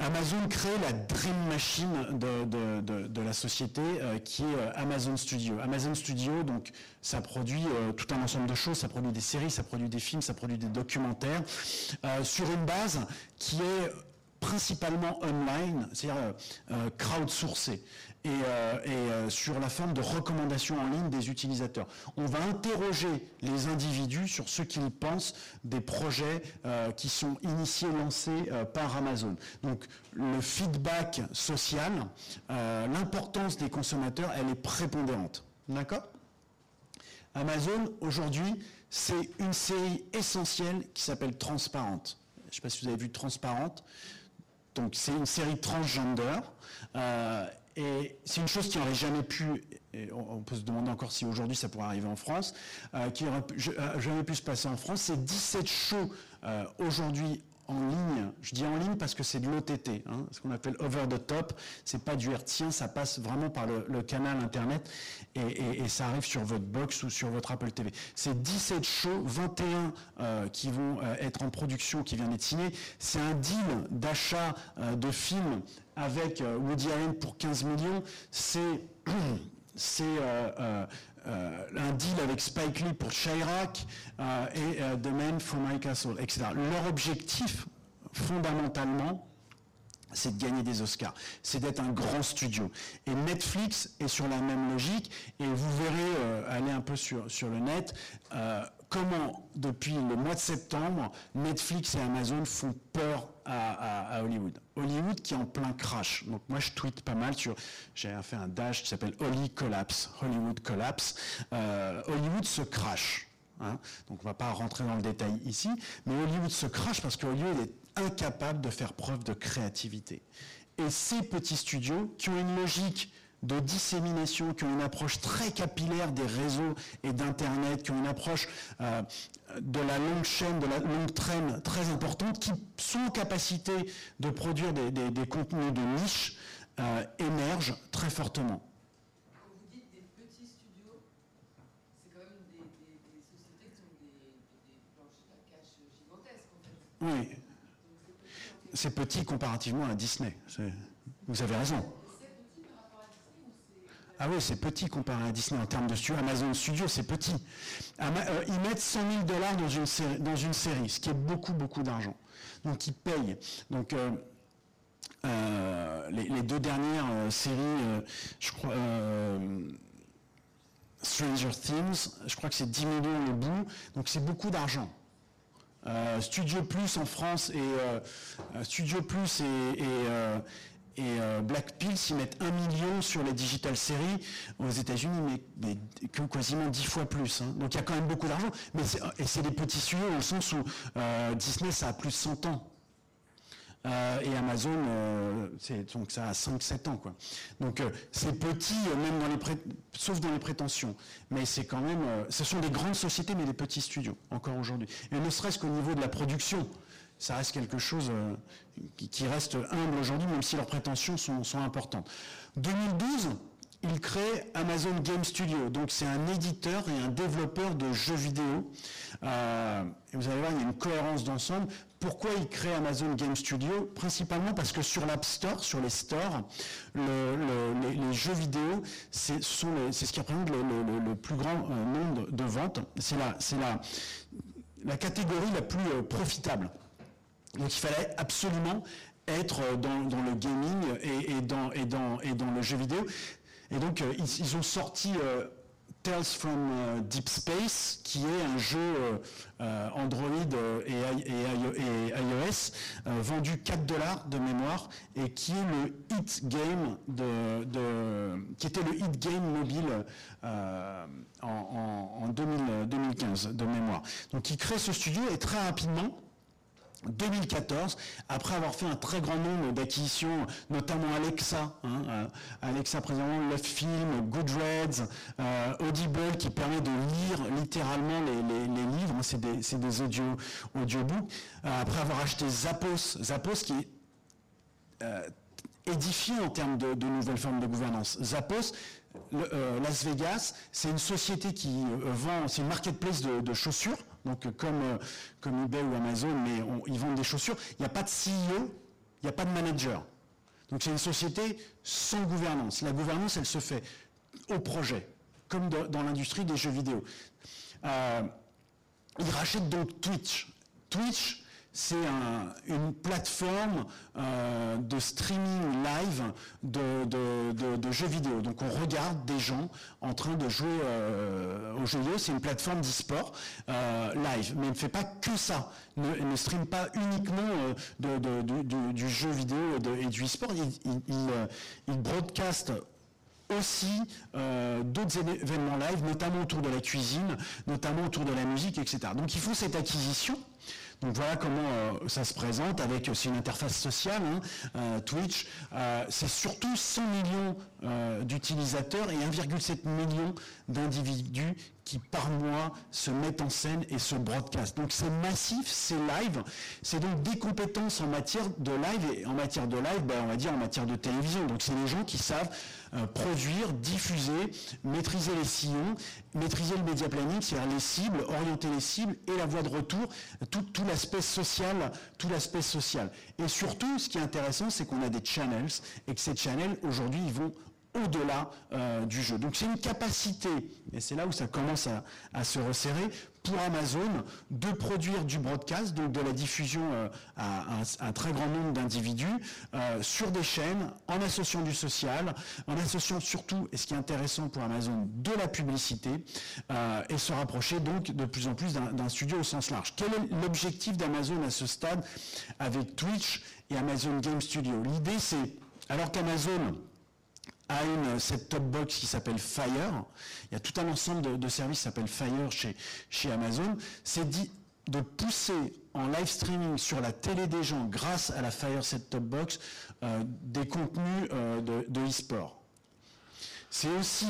Amazon crée la dream machine de, la société euh, qui est euh, Amazon Studio. Amazon Studio, donc, ça produit euh, tout un ensemble de choses, ça produit des séries, ça produit des films, ça produit des documentaires, sur une base qui est principalement online, c'est-à-dire crowdsourcée et, euh, euh, sur la forme de recommandations en ligne des utilisateurs. On va interroger les individus sur ce qu'ils pensent des projets euh, qui sont initiés, lancés par Amazon. Donc le feedback social, l'importance des consommateurs, elle est prépondérante. D'accord? Amazon, aujourd'hui, c'est une série essentielle qui s'appelle Transparente. Je ne sais pas si vous avez vu Transparente Donc c'est une série transgender. et c'est une chose qui n'aurait jamais pu, on, peut se demander encore si aujourd'hui ça pourrait arriver en France, qui n'aurait jamais pu se passer en France. C'est 17 shows aujourd'hui en ligne. Je dis en ligne parce que c'est de l'OTT, hein, ce qu'on appelle over the top. C'est pas du hertzien, ça passe vraiment par le, canal internet et, ça arrive sur votre box ou sur votre Apple TV. C'est 17 shows, 21 euh, qui vont euh, être en production, qui viennent d'être signés. C'est un deal d'achat euh, de films avec Woody Allen pour 15 millions. C'est un deal avec Spike Lee pour Chirac euh, et euh, The Man from My Castle, etc. Leur objectif, fondamentalement, c'est de gagner des Oscars, c'est d'être un grand studio. Et Netflix est sur la même logique, et vous verrez, aller un peu sur, sur le net, comment, depuis le mois de septembre, Netflix et Amazon font peur à, Hollywood. Hollywood qui est en plein crash. Donc moi je tweete pas mal sur, j'ai fait un dash qui s'appelle Holly Collapse, Hollywood Collapse. Euh, Hollywood se crash. Hein. Donc on va pas rentrer dans le détail ici, mais Hollywood se crash parce que Hollywood est incapable de faire preuve de créativité. Et ces petits studios qui ont une logique de dissémination, qui ont une approche très capillaire des réseaux et d'Internet, qui ont une approche euh, de la longue chaîne, de la longue traîne très importante, qui sont en capacité de produire des, contenus de niche, euh, émergent très fortement. Quand vous dites des petits studios, c'est quand même des, sociétés qui ont des, planches à cash gigantesques en fait. Oui. C'est petit comparativement à Disney. Vous avez raison. Ah oui, c'est petit comparé à Disney en termes de studio. Amazon Studio, c'est petit. Euh, ils mettent 100 000 dollars dans une, série, ce qui est beaucoup, beaucoup d'argent. Donc ils payent. Donc euh, euh, les, deux dernières séries, je crois, Stranger Things, je crois que c'est 10 millions le bout. Donc c'est beaucoup d'argent. Studio Plus en France et Studio Plus et euh, Black Pills, ils mettent un million sur les digital séries. Aux États-Unis, mais, quasiment dix fois plus. Hein. Donc il y a quand même beaucoup d'argent. Mais et c'est des petits sujets dans le sens où euh, Disney, ça a plus de 100 ans. Euh, et Amazon, donc ça a 5-7 ans. Quoi. Donc c'est petit, même dans les sauf dans les prétentions. Mais c'est quand même, ce sont des grandes sociétés, mais des petits studios, encore aujourd'hui. Et ne serait-ce qu'au niveau de la production ça reste quelque chose euh, qui, reste humble aujourd'hui, même si leurs prétentions sont, importantes. 2012, il crée Amazon Game Studio. Donc c'est un éditeur et un développeur de jeux vidéo. Euh, et vous allez voir, il y a une cohérence d'ensemble. Pourquoi il crée Amazon Game Studio? Principalement parce que sur l'App Store, sur les stores, les, jeux vidéo, c'est ce qui représente le, plus grand euh, nombre de ventes. C'est la catégorie la plus profitable. Donc il fallait absolument être dans, le gaming et, dans, le jeu vidéo. Et donc euh, ils, ont sorti euh, Tales from euh, Deep Space, qui est un jeu Android et, iOS, vendu 4 dollars de mémoire, et qui est le hit game de, qui était le hit game mobile en, 2015 de mémoire. Donc il crée ce studio et très rapidement, 2014, après avoir fait un très grand nombre d'acquisitions, notamment Alexa, hein, euh, Alexa présentement le film, Goodreads, euh, Audible qui permet de lire littéralement les, livres, hein, c'est des, des audio, audiobooks, euh, après avoir acheté Zappos, Zappos qui est édifié en termes de, nouvelles formes de gouvernance. Zappos, Las Vegas, c'est une société qui vend, c'est une marketplace de chaussures, donc comme, euh, comme eBay ou Amazon, mais ils vendent des chaussures. Il n'y a pas de CEO, il n'y a pas de manager. Donc c'est une société sans gouvernance. La gouvernance, elle se fait au projet, comme dans l'industrie des jeux vidéo. Euh, ils rachètent donc Twitch. Twitch, c'est une plateforme euh, de streaming live de, jeux vidéo. Donc on regarde des gens en train de jouer euh, aux jeux vidéo. C'est une plateforme d'e-sport euh, live, mais elle ne fait pas que ça. Ne, ne stream pas uniquement du, jeu vidéo et, du e-sport. Il, il, broadcast aussi d'autres événements live, notamment autour de la cuisine, notamment autour de la musique, etc. Donc ils font cette acquisition Donc voilà comment euh, ça se présente avec aussi une interface sociale, hein, euh, Twitch. Euh, c'est surtout 100 millions d'utilisateurs et 1,7 million d'individus qui par mois se mettent en scène et se broadcast. Donc c'est massif, c'est live, c'est donc des compétences en matière de live et en matière de live, ben, on va dire en matière de télévision. Donc c'est les gens qui savent euh, produire, diffuser, maîtriser les sillons, maîtriser le média planning, c'est-à-dire les cibles, orienter les cibles et la voie de retour, tout, l'aspect social, tout l'aspect social. Et surtout, ce qui est intéressant, c'est qu'on a des channels et que ces channels, aujourd'hui, ils vont au-delà euh, du jeu. Donc c'est une capacité, et c'est là où ça commence à, se resserrer, pour Amazon de produire du broadcast, donc de la diffusion euh, à, un, très grand nombre d'individus euh, sur des chaînes, en associant du social, en associant surtout, et ce qui est intéressant pour Amazon, de la publicité, et se rapprocher donc de plus en plus d'un studio au sens large. Quel est l'objectif d'Amazon à ce stade avec Twitch et Amazon Game Studio? L'idée c'est, alors qu'Amazon a une set-top box qui s'appelle Fire. Il y a tout un ensemble de, services qui s'appelle Fire chez, chez Amazon. C'est dit de pousser en live streaming sur la télé des gens grâce à la Fire set-top box euh, des contenus euh, de e-sport. C'est aussi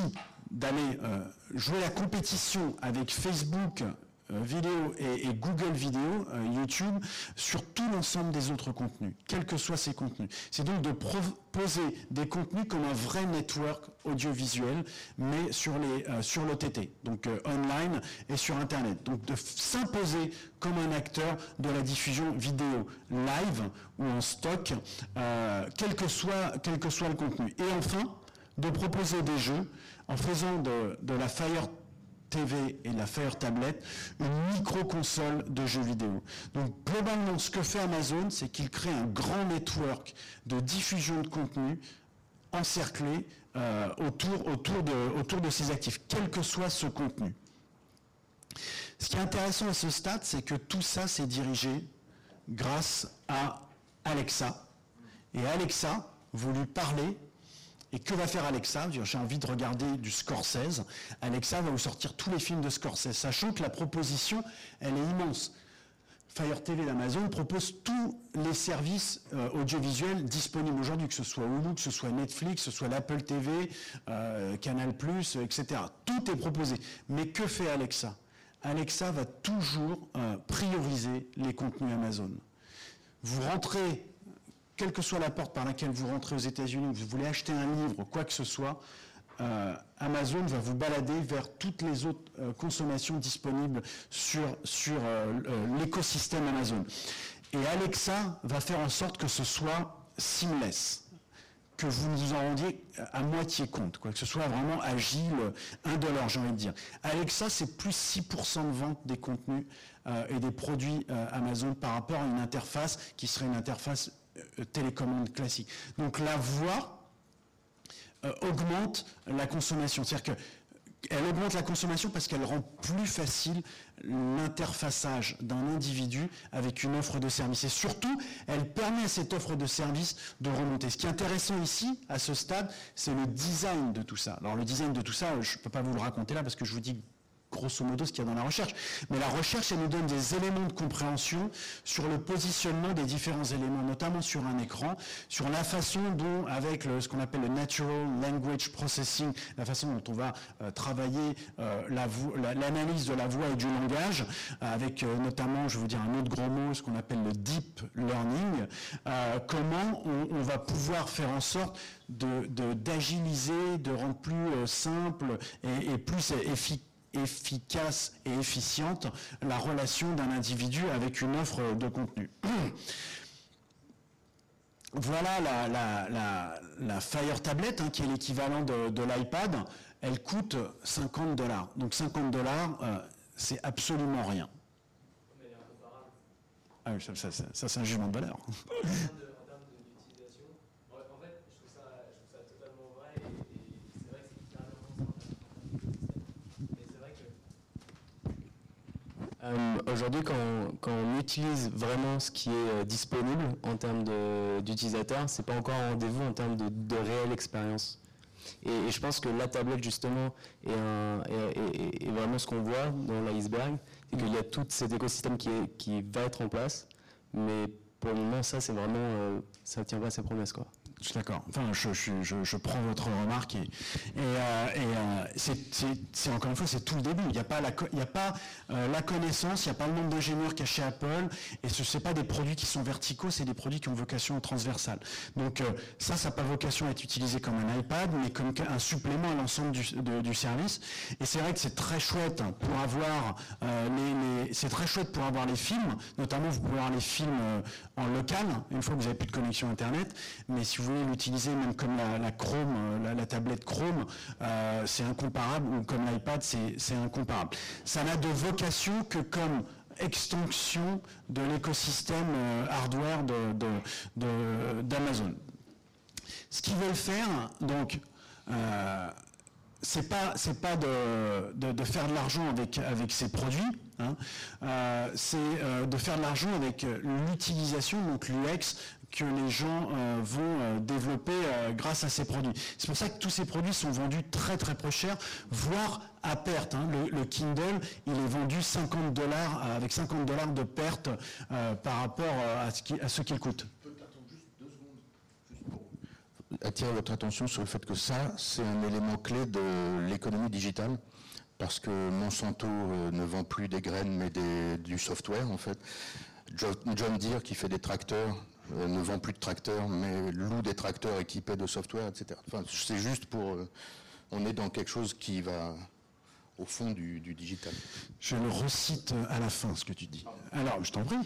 d'aller euh, jouer la compétition avec Facebook vidéo et, Google Vidéo, euh, YouTube, sur tout l'ensemble des autres contenus, quels que soient ces contenus. C'est donc de proposer des contenus comme un vrai network audiovisuel, mais sur les euh, sur l'OTT, donc online et sur Internet. Donc de s'imposer comme un acteur de la diffusion vidéo live ou en stock, quel que soit quel que soit le contenu. Et enfin, de proposer des jeux en faisant de, de la Fire TV et la Fire Tablet, une micro-console de jeux vidéo. Donc globalement, ce que fait Amazon, c'est qu'il crée un grand network de diffusion de contenu encerclé euh, autour, de, ses actifs, quel que soit ce contenu. Ce qui est intéressant à ce stade, c'est que tout ça s'est dirigé grâce à Alexa. Et Alexa, vous lui parlez et que va faire Alexa? J'ai envie de regarder du Scorsese. Alexa va vous sortir tous les films de Scorsese, sachant que la proposition, elle est immense. Fire TV d'Amazon propose tous les services euh, audiovisuels disponibles aujourd'hui, que ce soit Hulu, que ce soit Netflix, que ce soit l'Apple TV, euh, Canal+, etc. Tout est proposé. Mais que fait Alexa? Alexa va toujours euh, prioriser les contenus Amazon. Vous rentrez quelle que soit la porte par laquelle vous rentrez aux États-Unis, vous voulez acheter un livre, quoi que ce soit, euh, Amazon va vous balader vers toutes les autres euh, consommations disponibles sur, sur euh, l'écosystème Amazon. Et Alexa va faire en sorte que ce soit seamless, que vous nous en rendiez à moitié compte, quoi, que ce soit vraiment agile, indolore, j'ai envie de dire. Alexa, c'est plus 6% de vente des contenus et des produits Amazon par rapport à une interface qui serait une interface télécommande classique. Donc la voix euh, augmente la consommation. C'est-à-dire qu'elle augmente la consommation parce qu'elle rend plus facile l'interfaçage d'un individu avec une offre de service. Et surtout, elle permet à cette offre de service de remonter. Ce qui est intéressant ici, à ce stade, c'est le design de tout ça. Alors le design de tout ça, je ne peux pas vous le raconter là parce que je vous dis grosso modo ce qu'il y a dans la recherche. Mais la recherche, elle nous donne des éléments de compréhension sur le positionnement des différents éléments, notamment sur un écran, sur la façon dont, avec ce qu'on appelle le Natural Language Processing, la façon dont on va euh, travailler euh, l'analyse de la voix et du langage, avec euh, notamment, je vous dire un autre gros mot, ce qu'on appelle le Deep Learning, comment on, va pouvoir faire en sorte d'agiliser, de, rendre plus simple et plus efficace efficace et efficiente la relation d'un individu avec une offre de contenu. Voilà la, Fire Tablet, hein, qui est l'équivalent de, l'iPad. Elle coûte 50 dollars. Donc 50 dollars, euh, c'est absolument rien. Ah ça, ça c'est un jugement de valeur. Euh, aujourd'hui, quand, on utilise vraiment ce qui est euh, disponible en termes d'utilisateurs, ce n'est pas encore un rendez-vous en termes de, réelle expérience. Et, je pense que la tablette, justement, est, un, vraiment ce qu'on voit dans l'iceberg, et qu'il y a tout cet écosystème qui, va être en place, mais pour le moment, ça, c'est vraiment, euh, ça tient pas à ses promesses, quoi. Je suis d'accord. Enfin, je, prends votre remarque et, euh, euh, c'est encore une fois, c'est tout le début. Il n'y a pas la, y a euh, connaissance, il n'y a pas le nombre d'ingénieurs chez Apple et ce n'est pas des produits qui sont verticaux, c'est des produits qui ont vocation transversale. Donc ça, ça n'a pas vocation à être utilisé comme un iPad, mais comme un supplément à l'ensemble du, service. Et c'est vrai que c'est très chouette pour avoir les, les c'est très chouette pour avoir les films, notamment vous pouvez avoir les films en local, une fois que vous n'avez plus de connexion Internet, mais si vous l'utiliser même comme la, Chrome, euh, la, tablette Chrome, euh, c'est incomparable, ou comme l'iPad, c'est incomparable. Ça n'a de vocation que comme extension de l'écosystème euh, hardware d'Amazon. Ce qu'ils veulent faire, donc, c'est pas c'est pas de, faire de l'argent avec avec ces produits, hein. c'est de faire de l'argent avec l'utilisation donc l'UX que les gens euh, vont euh, développer euh, grâce à ces produits. C'est pour ça que tous ces produits sont vendus très très peu cher, voire à perte. Hein. Le, Kindle, il est vendu 50 dollars avec 50 dollars de perte par rapport à ce qu'il coûte attirer votre attention sur le fait que ça, c'est un élément clé de l'économie digitale, parce que Monsanto ne vend plus des graines, mais du software, en fait. John Deere, qui fait des tracteurs, ne vend plus de tracteurs, mais loue des tracteurs équipés de software, etc. Enfin, c'est juste pour... Euh, on est dans quelque chose qui va au fond du, digital. Je le recite à la fin, ce que tu dis. Alors, je t'en prie.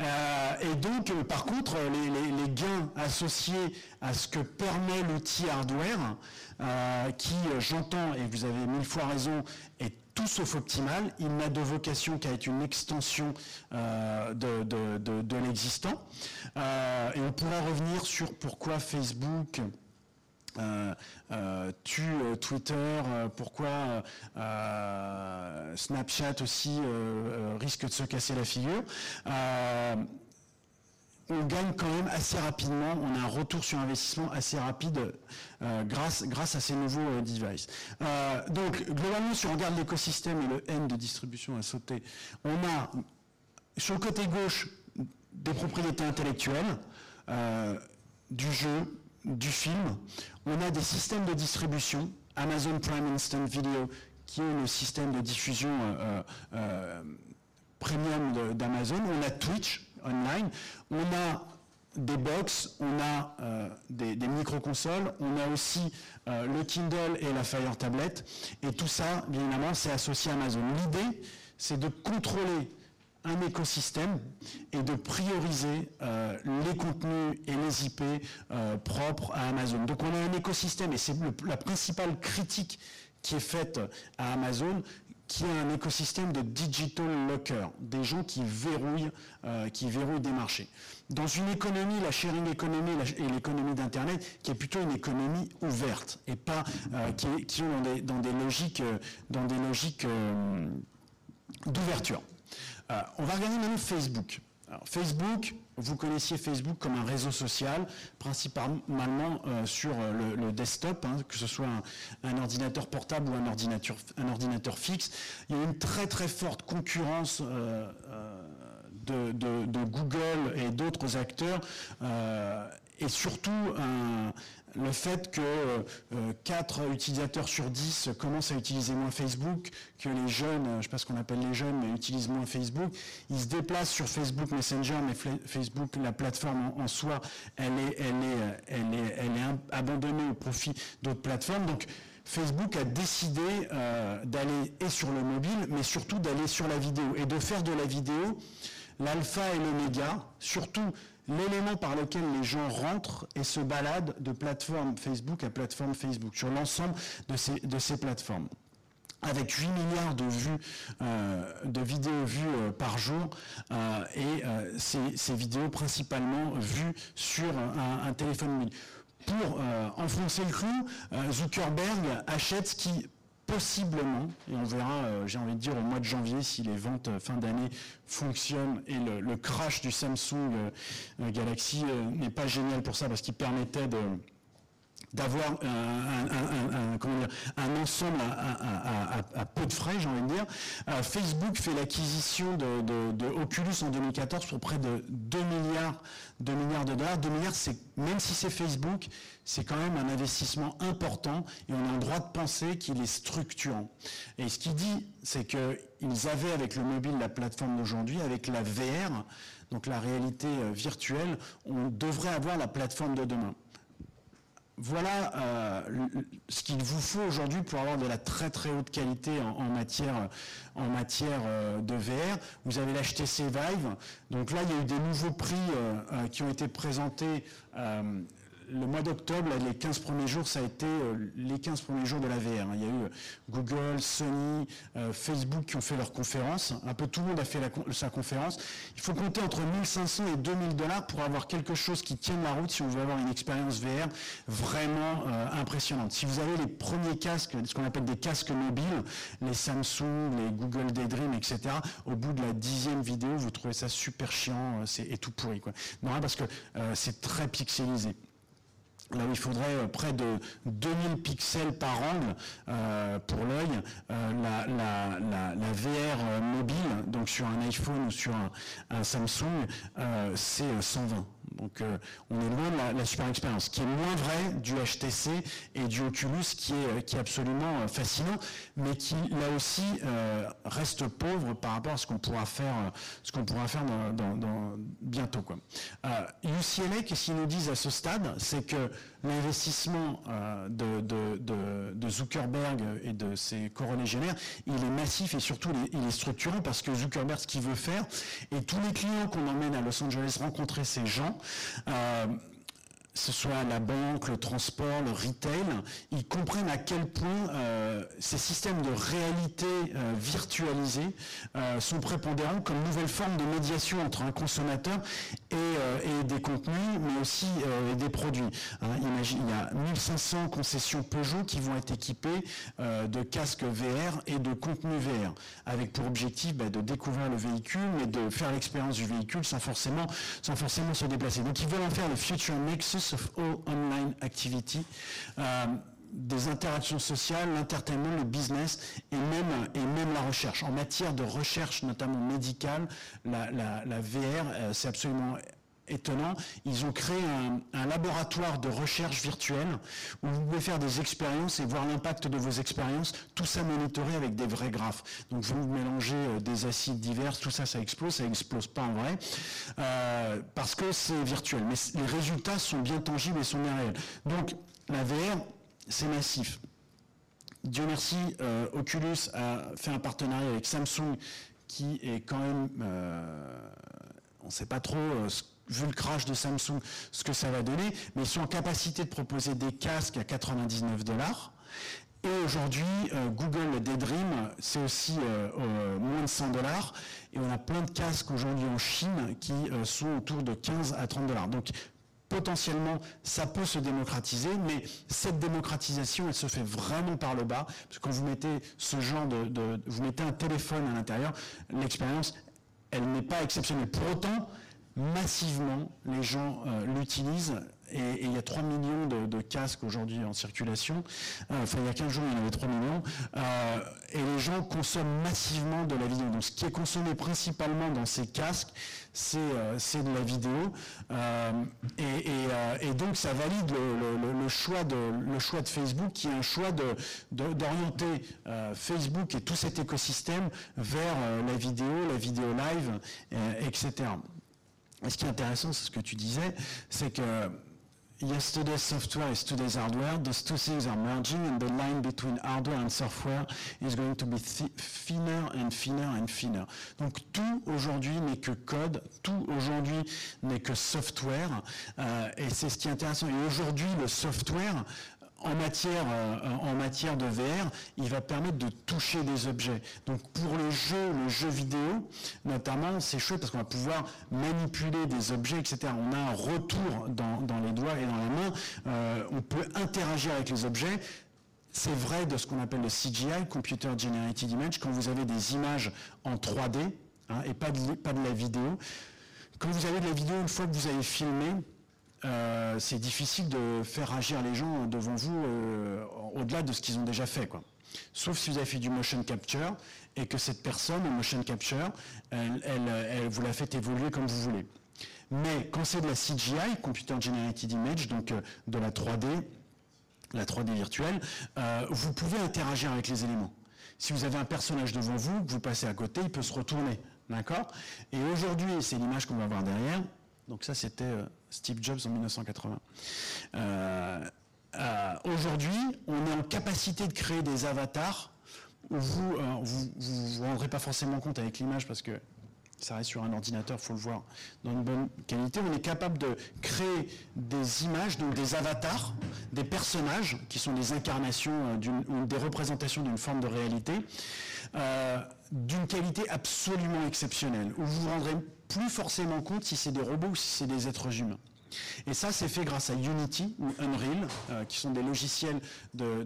Euh, et donc, par contre, les, gains associés à ce que permet l'outil hardware, qui, j'entends, et vous avez mille fois raison, est tout sauf optimal. Il n'a de vocation qu'à être une extension euh, de, l'existant. Euh, et on pourra revenir sur pourquoi Facebook euh, tue Twitter, pourquoi Snapchat aussi risque de se casser la figure on gagne quand même assez rapidement, on a un retour sur investissement assez rapide euh, grâce, grâce à ces nouveaux euh, devices. Euh, donc, globalement, si on regarde l'écosystème et le N de distribution à sauter, on a sur le côté gauche des propriétés intellectuelles, du jeu, du film. On a des systèmes de distribution, Amazon Prime Instant Video, qui est le système de diffusion premium d'Amazon. On a Twitch, On a des box, on a euh, des, micro-consoles, on a aussi euh, le Kindle et la Fire Tablet. Et tout ça, bien évidemment, c'est associé à Amazon. L'idée, c'est de contrôler un écosystème et de prioriser euh, les contenus et les IP propres à Amazon. Donc on a un écosystème et c'est la principale critique qui est faite à Amazon, qui a un écosystème de digital locker, des gens qui verrouillent, euh, qui verrouillent des marchés. Dans une économie, la sharing economy et l'économie d'Internet, qui est plutôt une économie ouverte et pas euh, qui, qui, dans des, dans des logiques, euh, dans des logiques d'ouverture. on va regarder maintenant Facebook. Facebook, vous connaissiez Facebook comme un réseau social, principalement euh, sur euh, le, desktop, hein, que ce soit un, ordinateur portable ou un ordinateur, fixe. Il y a une très très forte concurrence euh, de, de, Google et d'autres acteurs, et surtout un, le fait que euh, 4 utilisateurs sur 10 commencent à utiliser moins Facebook, que les jeunes, je ne sais pas ce qu'on appelle les jeunes, mais utilisent moins Facebook, ils se déplacent sur Facebook Messenger, mais Facebook, la plateforme en, soi, elle est, est abandonnée au profit d'autres plateformes. Donc, Facebook a décidé euh, d'aller et sur le mobile, mais surtout d'aller sur la vidéo et de faire de la vidéo l'alpha et l'oméga, surtout l'élément par lequel les gens rentrent et se baladent de plateforme Facebook à plateforme Facebook, sur l'ensemble de ces, de ces plateformes avec 8 milliards de vues, euh, de vidéos vues euh, par jour, euh, et ces, vidéos principalement vues sur un, téléphone mobile. Pour enfoncer le clou, Zuckerberg achète ce qui possiblement, et on verra, euh, j'ai envie de dire, au mois de janvier, si les ventes euh, fin d'année fonctionnent et le, crash du Samsung euh, Galaxy n'est pas génial pour ça parce qu'il permettait d'avoir un, ensemble à, peu de frais, j'ai envie de dire. Facebook fait l'acquisition de, Oculus en 2014 pour près de 2 milliards, 2 milliards de dollars. 2 milliards, c'est, même si c'est Facebook, c'est quand même un investissement important et on a le droit de penser qu'il est structurant. Et ce qu'il dit, c'est qu'ils avaient avec le mobile la plateforme d'aujourd'hui, avec la VR, donc la réalité euh, virtuelle, on devrait avoir la plateforme de demain voilà euh, ce qu'il vous faut aujourd'hui pour avoir de la très très haute qualité en, matière, en matière euh, de VR. Vous avez l'HTC Vive. Donc là, il y a eu des nouveaux prix qui ont été présentés le mois d'octobre, les 15 premiers jours, ça a été euh, les 15 premiers jours de la VR. Hein. Il y a eu euh, Google, Sony, euh, Facebook qui ont fait leur conférence. Un peu tout le monde a fait sa conférence. Il faut compter entre 1500 et 2000 dollars pour avoir quelque chose qui tienne la route si on veut avoir une expérience VR vraiment impressionnante. Si vous avez les premiers casques, ce qu'on appelle des casques mobiles, les Samsung, les Google Daydream, etc., au bout de la dixième vidéo, vous trouvez ça super chiant et tout pourri. Quoi. Non, parce que c'est très pixelisé. Là il faudrait euh, près de 2000 pixels par angle euh, pour l'œil, euh, la, VR mobile, donc sur un iPhone ou sur un, Samsung, c'est 120. Donc euh, on est loin de la, super expérience, qui est moins vrai du HTC et du Oculus, qui est, euh, absolument euh, fascinant, mais qui là aussi reste pauvre par rapport à ce qu'on pourra faire, ce qu'on pourra faire bientôt. UCLA, qu'est-ce qu'ils nous disent à ce stade? C'est que l'investissement de, Zuckerberg et de ses coronégionnaires, il est massif et surtout il est structurant parce que Zuckerberg, ce qu'il veut faire, et tous les clients qu'on emmène à Los Angeles rencontrer ces gens, euh, ce soit la banque, le transport, le retail, ils comprennent à quel point euh, ces systèmes de réalité euh, virtualisée euh, sont prépondérants comme nouvelle forme de médiation entre un consommateur et, des contenus, mais aussi des produits. Hein, il y a 1500 concessions Peugeot qui vont être équipées de casques VR et de contenus VR, avec pour objectif bah, de découvrir le véhicule, mais de faire l'expérience du véhicule sans forcément, sans forcément se déplacer. Donc ils veulent en faire le Future Nexus of all online activity. Euh, des interactions sociales, l'entertainment, le business et même, et même la recherche. En matière de recherche, notamment médicale, la, VR, euh, c'est absolument étonnant. Ils ont créé un, laboratoire de recherche virtuelle où vous pouvez faire des expériences et voir l'impact de vos expériences, tout ça monitoré avec des vrais graphes. Donc vous mélangez euh, des acides divers, tout ça, ça explose, ça explose pas en vrai, euh, parce que c'est virtuel. Mais les résultats sont bien tangibles et sont bien réels. Donc la VR, c'est massif. Dieu merci, euh, Oculus a fait un partenariat avec Samsung qui est quand même, on ne sait pas trop ce vu le crash de Samsung, ce que ça va donner, mais ils sont en capacité de proposer des casques à 99 dollars. Et aujourd'hui, euh, Google Daydream, c'est aussi euh, moins de 100 dollars. Et on a plein de casques aujourd'hui en Chine qui euh, sont autour de 15 à 30 dollars. Donc potentiellement, ça peut se démocratiser, mais cette démocratisation, elle se fait vraiment par le bas. Parce que quand vous mettez ce genre de vous mettez un téléphone à l'intérieur, l'expérience, elle n'est pas exceptionnelle. Pour autant, massivement, les gens euh, l'utilisent. Et, il y a 3 millions de, casques aujourd'hui en circulation. Euh, enfin, il y a 15 jours, il y en avait 3 millions. Euh, et les gens consomment massivement de la vidéo. Donc, ce qui est consommé principalement dans ces casques, c'est de la vidéo. Et, donc, ça valide le, choix de, le choix de Facebook, qui est un choix d'orienter Facebook et tout cet écosystème vers la vidéo, la vidéo live, etc. Ce qui est intéressant, c'est ce que tu disais, c'est que yesterday's software is today's hardware. Those two things are merging and the line between hardware and software is going to be thinner and thinner and thinner. Donc tout aujourd'hui n'est que code, tout aujourd'hui n'est que software. Euh, et c'est ce qui est intéressant. Et aujourd'hui, le software en matière, euh, en matière de VR, il va permettre de toucher des objets. Donc pour le jeu, le jeu vidéo, notamment, c'est chouette parce qu'on va pouvoir manipuler des objets, etc. On a un retour dans, les doigts et dans la main. Euh, on peut interagir avec les objets. C'est vrai de ce qu'on appelle le CGI, Computer Generated Image, quand vous avez des images en 3D hein, et pas de, pas de la vidéo. Quand vous avez de la vidéo, une fois que vous avez filmé, euh, c'est difficile de faire agir les gens devant vous euh, au-delà de ce qu'ils ont déjà fait. Quoi. Sauf si vous avez fait du motion capture et que cette personne, en motion capture, elle, vous la fait évoluer comme vous voulez. Mais quand c'est de la CGI, Computer Generated Image, donc euh, de la 3D, la 3D virtuelle, vous pouvez interagir avec les éléments. Si vous avez un personnage devant vous, que vous passez à côté, il peut se retourner. D'accord? Et aujourd'hui, c'est l'image qu'on va voir derrière. Donc ça, c'était Steve Jobs en 1980. Euh, euh, aujourd'hui, on est en capacité de créer des avatars où vous ne vous, rendrez pas forcément compte avec l'image parce que ça reste sur un ordinateur, il faut le voir dans une bonne qualité. On est capable de créer des images, donc des avatars, des personnages qui sont des incarnations ou des représentations d'une forme de réalité, d'une qualité absolument exceptionnelle, vous vous rendrez plus forcément compte si c'est des robots ou si c'est des êtres humains. Et ça, c'est fait grâce à Unity ou Unreal, euh, qui sont des logiciels, de,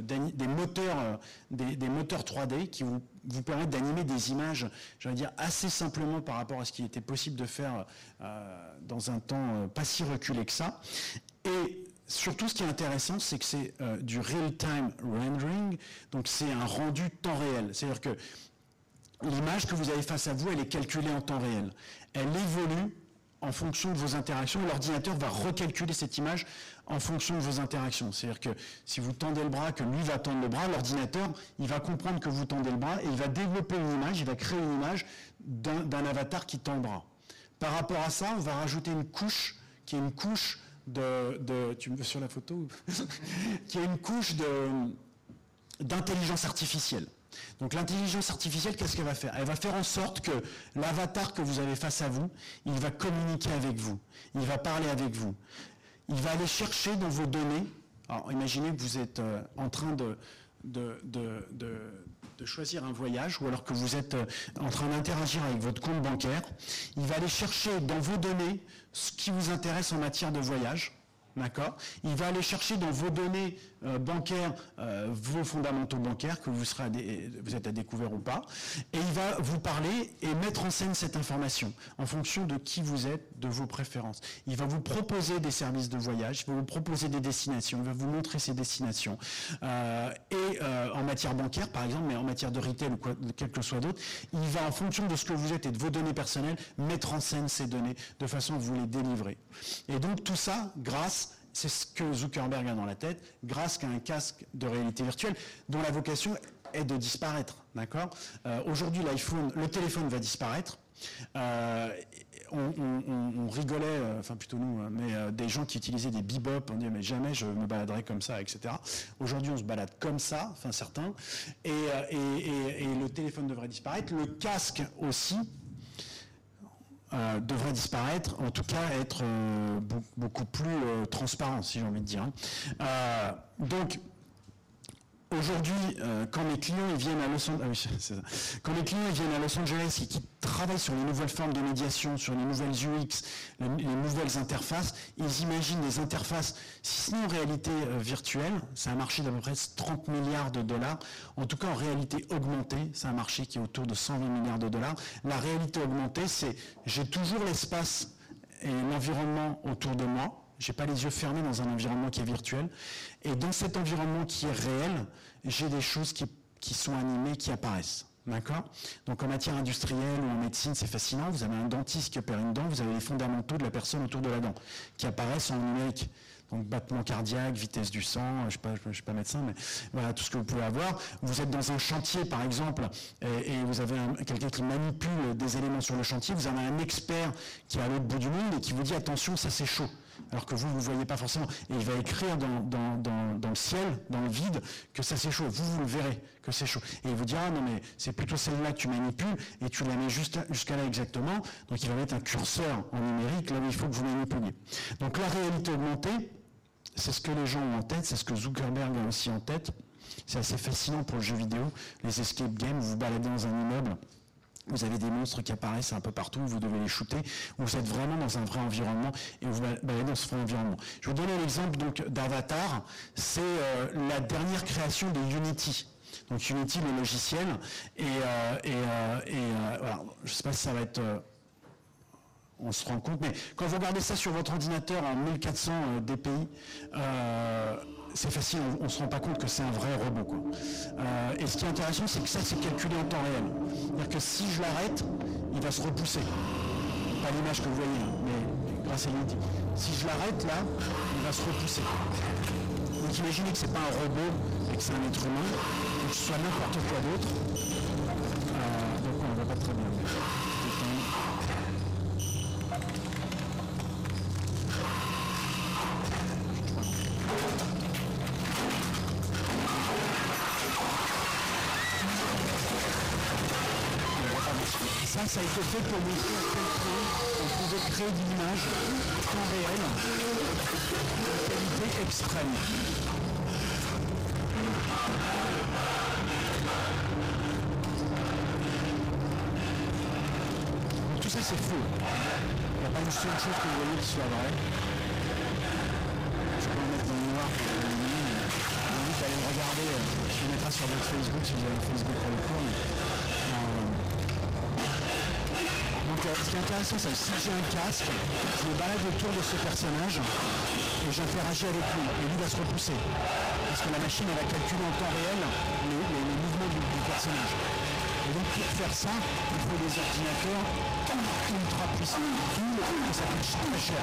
des, moteurs, euh, des, moteurs 3D qui vous, permettent d'animer des images, j'allais dire, assez simplement par rapport à ce qui était possible de faire euh, dans un temps pas si reculé que ça. Et surtout, ce qui est intéressant, c'est que c'est du real-time rendering, donc c'est un rendu temps réel. C'est-à-dire que l'image que vous avez face à vous, elle est calculée en temps réel. Elle évolue en fonction de vos interactions. L'ordinateur va recalculer cette image en fonction de vos interactions. C'est-à-dire que si vous tendez le bras, que lui va tendre le bras, l'ordinateur, il va comprendre que vous tendez le bras et il va développer une image, il va créer une image d'un avatar qui tend le bras. Par rapport à ça, on va rajouter une couche qui est une couche de, de tu me veux sur la photo qui est une couche d'intelligence artificielle. Donc l'intelligence artificielle, qu'est-ce qu'elle va faire? Elle va faire en sorte que l'avatar que vous avez face à vous, il va communiquer avec vous, il va parler avec vous, il va aller chercher dans vos données. Alors imaginez que vous êtes euh, en train de, choisir un voyage ou alors que vous êtes euh, en train d'interagir avec votre compte bancaire, il va aller chercher dans vos données ce qui vous intéresse en matière de voyage. D'accord. Il va aller chercher dans vos données euh, bancaires euh, vos fondamentaux bancaires que vous, vous êtes à découvert ou pas, et il va vous parler et mettre en scène cette information en fonction de qui vous êtes, de vos préférences. Il va vous proposer des services de voyage, il va vous proposer des destinations, il va vous montrer ces destinations. Euh, et en matière bancaire, par exemple, mais en matière de retail ou quoi, quel que soit d'autre, il va en fonction de ce que vous êtes et de vos données personnelles mettre en scène ces données de façon à vous les délivrer. Et donc tout ça grâce c'est ce que Zuckerberg a dans la tête, grâce à un casque de réalité virtuelle dont la vocation est de disparaître. D'accord? Euh, Aujourd'hui, l'iPhone, le téléphone va disparaître. Euh, on, rigolait, euh, enfin plutôt nous, hein, mais des gens qui utilisaient des bebop, on disait mais jamais je me baladerai comme ça, etc. Aujourd'hui, on se balade comme ça, enfin certains, et le téléphone devrait disparaître, le casque aussi, euh, devrait disparaître, en tout cas être euh, beaucoup plus euh, transparent, si j'ai envie de dire. Hein. donc, Aujourd'hui, euh, quand mes clients viennent à Los Angeles, ah quand les clients viennent à Los Angeles et qui travaillent sur les nouvelles formes de médiation, sur les nouvelles UX, les, nouvelles interfaces, ils imaginent des interfaces, si ce n'est en réalité euh, virtuelle, c'est un marché d'à peu près 30 milliards de dollars. En tout cas, en réalité augmentée, c'est un marché qui est autour de 120 milliards de dollars. La réalité augmentée, c'est j'ai toujours l'espace et l'environnement autour de moi, j'ai pas les yeux fermés dans un environnement qui est virtuel. Et dans cet environnement qui est réel, j'ai des choses qui, sont animées, qui apparaissent. D'accord? Donc en matière industrielle ou en médecine, c'est fascinant. Vous avez un dentiste qui opère une dent, vous avez les fondamentaux de la personne autour de la dent qui apparaissent en numérique. Donc battement cardiaque, vitesse du sang, je ne suis, suis, pas médecin, mais voilà tout ce que vous pouvez avoir. Vous êtes dans un chantier, par exemple, et, vous avez quelqu'un qui manipule des éléments sur le chantier. Vous avez un expert qui est à l'autre bout du monde et qui vous dit attention, ça c'est chaud alors que vous, vous ne voyez pas forcément. Et il va écrire dans, le ciel, dans le vide, que ça c'est chaud. Vous, vous le verrez, que c'est chaud. Et il vous dira, non mais c'est plutôt celle-là que tu manipules, et tu la mets jusqu'à là exactement. Donc il va mettre un curseur en numérique là où il faut que vous manipuliez. Donc la réalité augmentée, c'est ce que les gens ont en tête, c'est ce que Zuckerberg a aussi en tête. C'est assez fascinant pour le jeu vidéo, les escape games, vous vous baladez dans un immeuble, vous avez des monstres qui apparaissent un peu partout, vous devez les shooter, vous êtes vraiment dans un vrai environnement et vous baladez dans ce vrai environnement. Je vous donner l'exemple donc d'Avatar, c'est euh, la dernière création de Unity. Donc Unity, le logiciel, et, euh, euh, je ne sais pas si ça va être on se rend compte. Mais quand vous regardez ça sur votre ordinateur en 1400 euh, dpi, c'est facile, on ne se rend pas compte que c'est un vrai robot. Euh, et ce qui est intéressant, c'est que ça, c'est calculé en temps réel. C'est-à-dire que si je l'arrête, il va se repousser. Pas l'image que vous voyez, hein, mais grâce à l'unité. Si je l'arrête là, il va se repousser. Donc imaginez que ce n'est pas un robot et que c'est un être humain, que ce soit n'importe quoi d'autre. On pouvait créer de l'image en temps réel de qualité extrême. Tout ça, c'est faux. Il n'y a pas une seule chose que vous voyez qui soit vraie. Je peux le mettre dans le noir pour vous invite à aller le regarder. Je le mettrai sur votre Facebook si vous avez un Facebook pour le cours. Ce qui est intéressant, c'est que si j'ai un casque, je me balade autour de ce personnage et j'interagis avec lui. Et lui va se repousser. Parce que la machine, elle va calculer en temps réel les, les- les mouvements du, personnage. Et donc pour faire ça, il faut des ordinateurs ultra puissants. Et ça coûte très cher.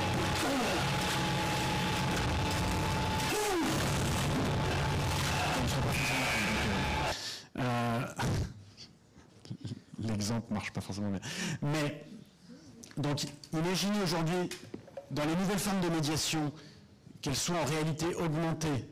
Euh, l'exemple marche pas forcément bien. Donc, imaginez aujourd'hui, dans les nouvelles formes de médiation, qu'elles soient en réalité augmentée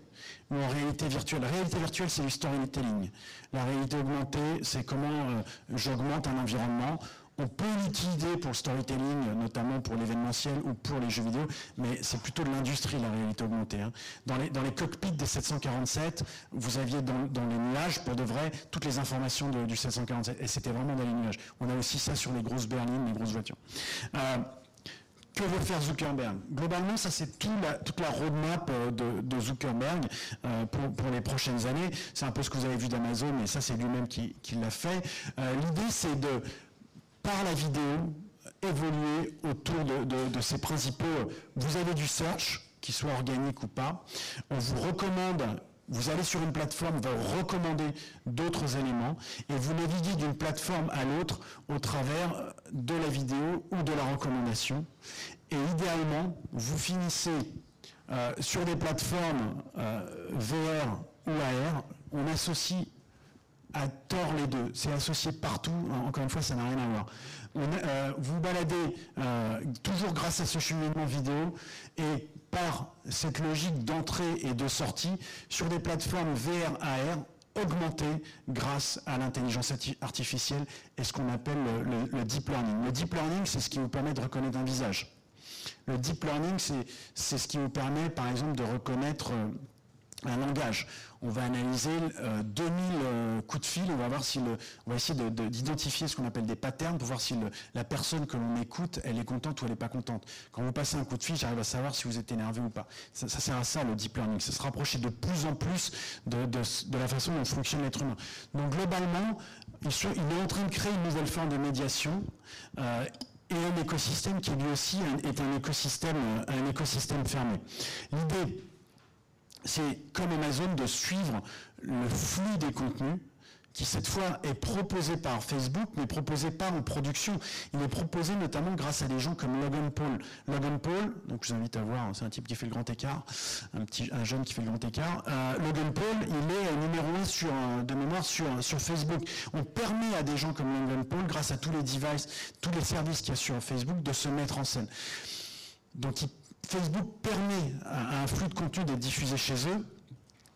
ou en réalité virtuelle. La réalité virtuelle, c'est du storytelling. La réalité augmentée, c'est comment euh, j'augmente un environnement. On peut l'utiliser pour le storytelling, notamment pour l'événementiel ou pour les jeux vidéo, mais c'est plutôt de l'industrie, la réalité augmentée. hein. Dans, les, cockpits des 747, vous aviez dans, les nuages, pour de vrai, toutes les informations du 747, et c'était vraiment dans les nuages. On a aussi ça sur les grosses berlines, les grosses voitures. Euh, que veut faire Zuckerberg? Globalement, ça c'est toute la roadmap euh, de, Zuckerberg euh, pour, pour les prochaines années. C'est un peu ce que vous avez vu d'Amazon, mais ça c'est lui-même qui, l'a fait. L'idée c'est de, par la vidéo, évoluer autour de, ces principaux. Vous avez du search, qu'il soit organique ou pas. On vous recommande vous allez sur une plateforme, va vous recommander d'autres éléments et vous naviguez d'une plateforme à l'autre au travers de la vidéo ou de la recommandation. Et idéalement, vous finissez euh, sur des plateformes euh, VR ou AR, on associe à tort les deux. C'est associé partout. En- Encore une fois, ça n'a rien à voir. Euh, vous baladez euh, toujours grâce à ce cheminement vidéo et par cette logique d'entrée et de sortie sur des plateformes VR, AR augmentées grâce à l'intelligence arti- artificielle et ce qu'on appelle le, le- deep learning. Le deep learning, c'est ce qui vous permet de reconnaître un visage. Le deep learning, c'est c'est ce qui vous permet, par exemple, de reconnaître euh, un langage. On va analyser euh, 2000 euh, coups de fil, on va, voir si on va essayer de- de- d'identifier ce qu'on appelle des patterns pour voir si la personne que l'on écoute, elle est contente ou elle n'est pas contente. Quand vous passez un coup de fil, j'arrive à savoir si vous êtes énervé ou pas. Ça, sert à ça, le deep learning. Ça se rapprocher de plus en plus de, la façon dont fonctionne l'être humain. Donc globalement, il, est en train de créer une nouvelle forme de médiation. euh, et un écosystème qui lui aussi est un écosystème, euh, un écosystème fermé. L'idée, c'est comme Amazon de suivre le flux des contenus qui cette fois est proposé par Facebook, mais proposé pas en production. Il est proposé notamment grâce à des gens comme Logan Paul. Logan Paul, donc je vous invite à voir, c'est un type qui fait le grand écart, un, jeune qui fait le grand écart. Euh, Logan Paul, il est euh, numéro un euh, de mémoire sur, sur Facebook. On permet à des gens comme Logan Paul, grâce à tous les devices, tous les services qu'il y a sur Facebook, de se mettre en scène. Donc il- Facebook permet à, un flux de contenu d'être diffusé chez eux.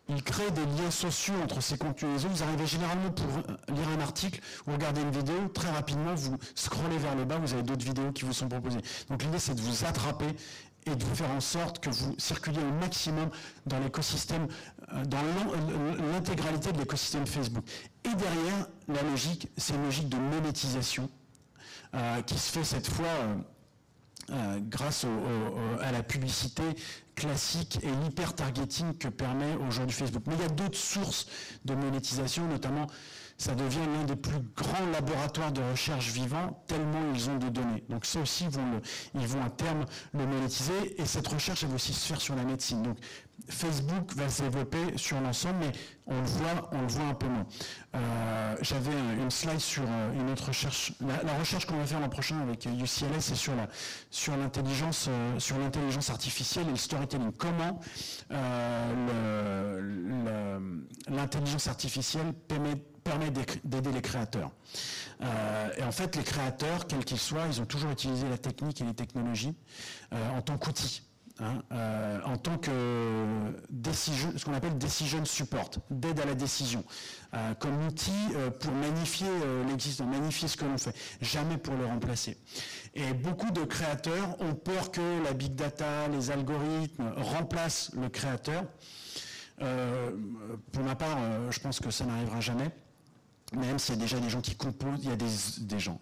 Il crée des liens sociaux entre ces contenus et les autres. Vous arrivez généralement pour lire un article ou regarder une vidéo, très rapidement vous scrollez vers le bas, vous avez d'autres vidéos qui vous sont proposées. Donc l'idée c'est de vous attraper et de vous faire en sorte que vous circuliez au maximum dans l'écosystème, euh, dans l'intégralité de l'écosystème Facebook. Et derrière, la logique, c'est une logique de monétisation euh, qui se fait cette fois euh, euh, grâce à la publicité classique et l'hyper-targeting que permet aujourd'hui Facebook. Mais il y a d'autres sources de monétisation, notamment ça devient l'un des plus grands laboratoires de recherche vivants, tellement ils ont de données. Donc ça aussi, ils vont, à terme le monétiser, et cette recherche, elle va aussi se faire sur la médecine. Donc Facebook va se développer sur l'ensemble, mais on le voit, on le voit un peu moins. Euh, J'avais un- une slide sur euh, une autre recherche. La, recherche qu'on va faire l'an prochain avec euh, UCLA, c'est sur l'intelligence euh, sur artificielle et le storytelling. Comment euh, l'intelligence artificielle permet permet d'aider les créateurs. Euh, et en fait, les créateurs, quels qu'ils soient, ils ont toujours utilisé la technique et les technologies euh, en tant qu'outil. hein, euh, en tant que décision, ce qu'on appelle decision support, d'aide à la décision, comme outil pour magnifier l'existant, magnifier ce que l'on fait, jamais pour le remplacer. Et beaucoup de créateurs ont peur que la big data, les algorithmes remplacent le créateur. Pour ma part, je pense que ça n'arrivera jamais. Même s'il y a déjà des gens qui composent, il y a des, des gens,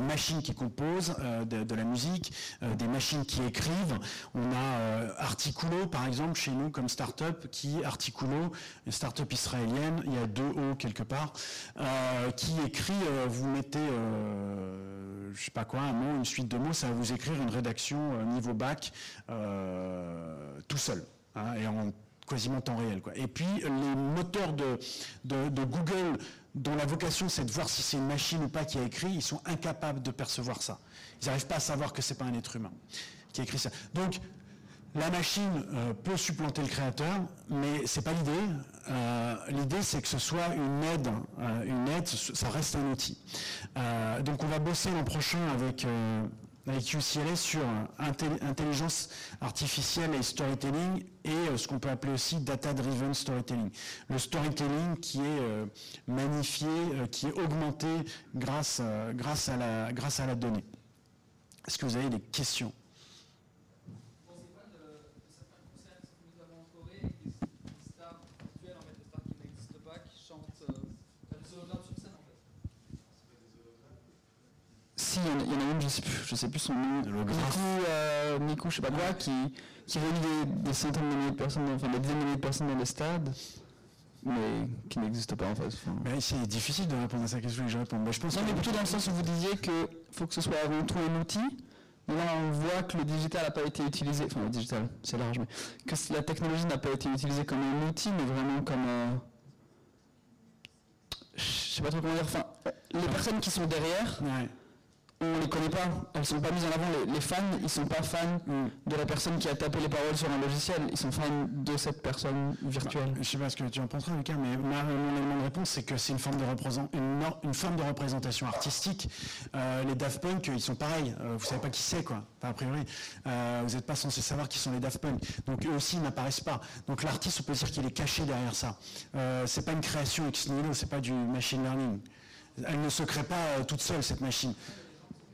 machines qui composent euh, de, la musique, euh, des machines qui écrivent. On a euh, Articulo, par exemple, chez nous, comme start-up, qui, Articulo, une start-up israélienne, il y a deux O quelque part, qui écrit, vous mettez, je sais pas quoi, un mot, une suite de mots, ça va vous écrire une rédaction niveau bac, tout seul, hein, et en quasiment temps réel. Quoi. Et puis les moteurs de, de Google, dont la vocation c'est de voir si c'est une machine ou pas qui a écrit, ils sont incapables de percevoir ça. Ils n'arrivent pas à savoir que c'est pas un être humain qui a écrit ça. Donc la machine euh, peut supplanter le créateur, mais c'est pas l'idée. Euh, l'idée c'est que ce soit une aide, euh, une aide, ça reste un outil. Donc on va bosser l'an prochain avec avec UCLA sur intelli- intelligence artificielle et storytelling et euh, ce qu'on peut appeler aussi data-driven storytelling. Le storytelling qui est euh, magnifié, euh, qui est augmenté grâce, euh, grâce, à la, grâce à la donnée. Est-ce que vous avez des questions pensez quoi de, de certains concerts qui sont notamment en Corée, avec des, des stars virtuelles, en fait, des stars qui n'existent pas, qui chantent euh, des hologrammes sur scène, en fait Si, il y en a- il y, en a une, je sais plus, je sais plus son nom. Miku, euh, Miku, je sais pas quoi, qui, qui réunit des, des centaines de milliers de personnes, enfin des dizaines de milliers de personnes dans les stades, mais qui n'existe pas en fait. Enfin, Mais C'est difficile de répondre à cette question que je réponds. Mais je pense Non, que mais plutôt dans le sens où vous disiez que faut que ce soit avant tout un outil. Mais là, on voit que le digital n'a pas été utilisé, enfin le digital, c'est large, mais que la technologie n'a pas été utilisée comme un outil, mais vraiment comme un... Je sais pas trop comment dire, enfin, les personnes qui sont derrière, Ouais. On les connaît pas, elles sont pas mises en avant. Les, les fans, ils sont pas fans de la personne qui a tapé les paroles sur un logiciel, ils sont fans de cette personne virtuelle. Je sais pas ce que tu en penseras, Lucas, mais ma- mon élément de réponse, c'est que c'est une forme de représent- une, nor- une forme de représentation artistique. Euh, les Daft Punk, ils sont pareils. Euh, vous savez pas qui c'est, quoi. Enfin, a priori, Euh, vous n'êtes pas censé savoir qui sont les Daft Punk. Donc eux aussi ils n'apparaissent pas. Donc l'artiste, on peut dire qu'il est caché derrière ça. Euh, c'est pas une création ex nihilo, c'est pas du machine learning. Elle ne se crée pas toute seule cette machine.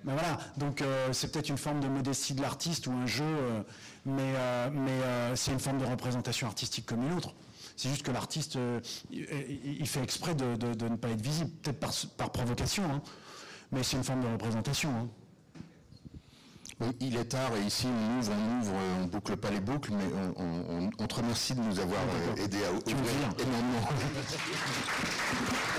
Ben voilà, donc euh, c'est peut-être une forme de modestie de l'artiste ou un jeu, euh, mais, euh, mais c'est une forme de représentation artistique comme une autre. C'est juste que l'artiste, il, fait exprès de, de- de ne pas être visible, peut-être par, par provocation, hein, mais c'est une forme de représentation. hein. Oui, il est tard et ici on ouvre, on ouvre, on boucle pas les boucles, mais on, on- on- on te remercie de nous avoir aidé à ouvrir dire énormément.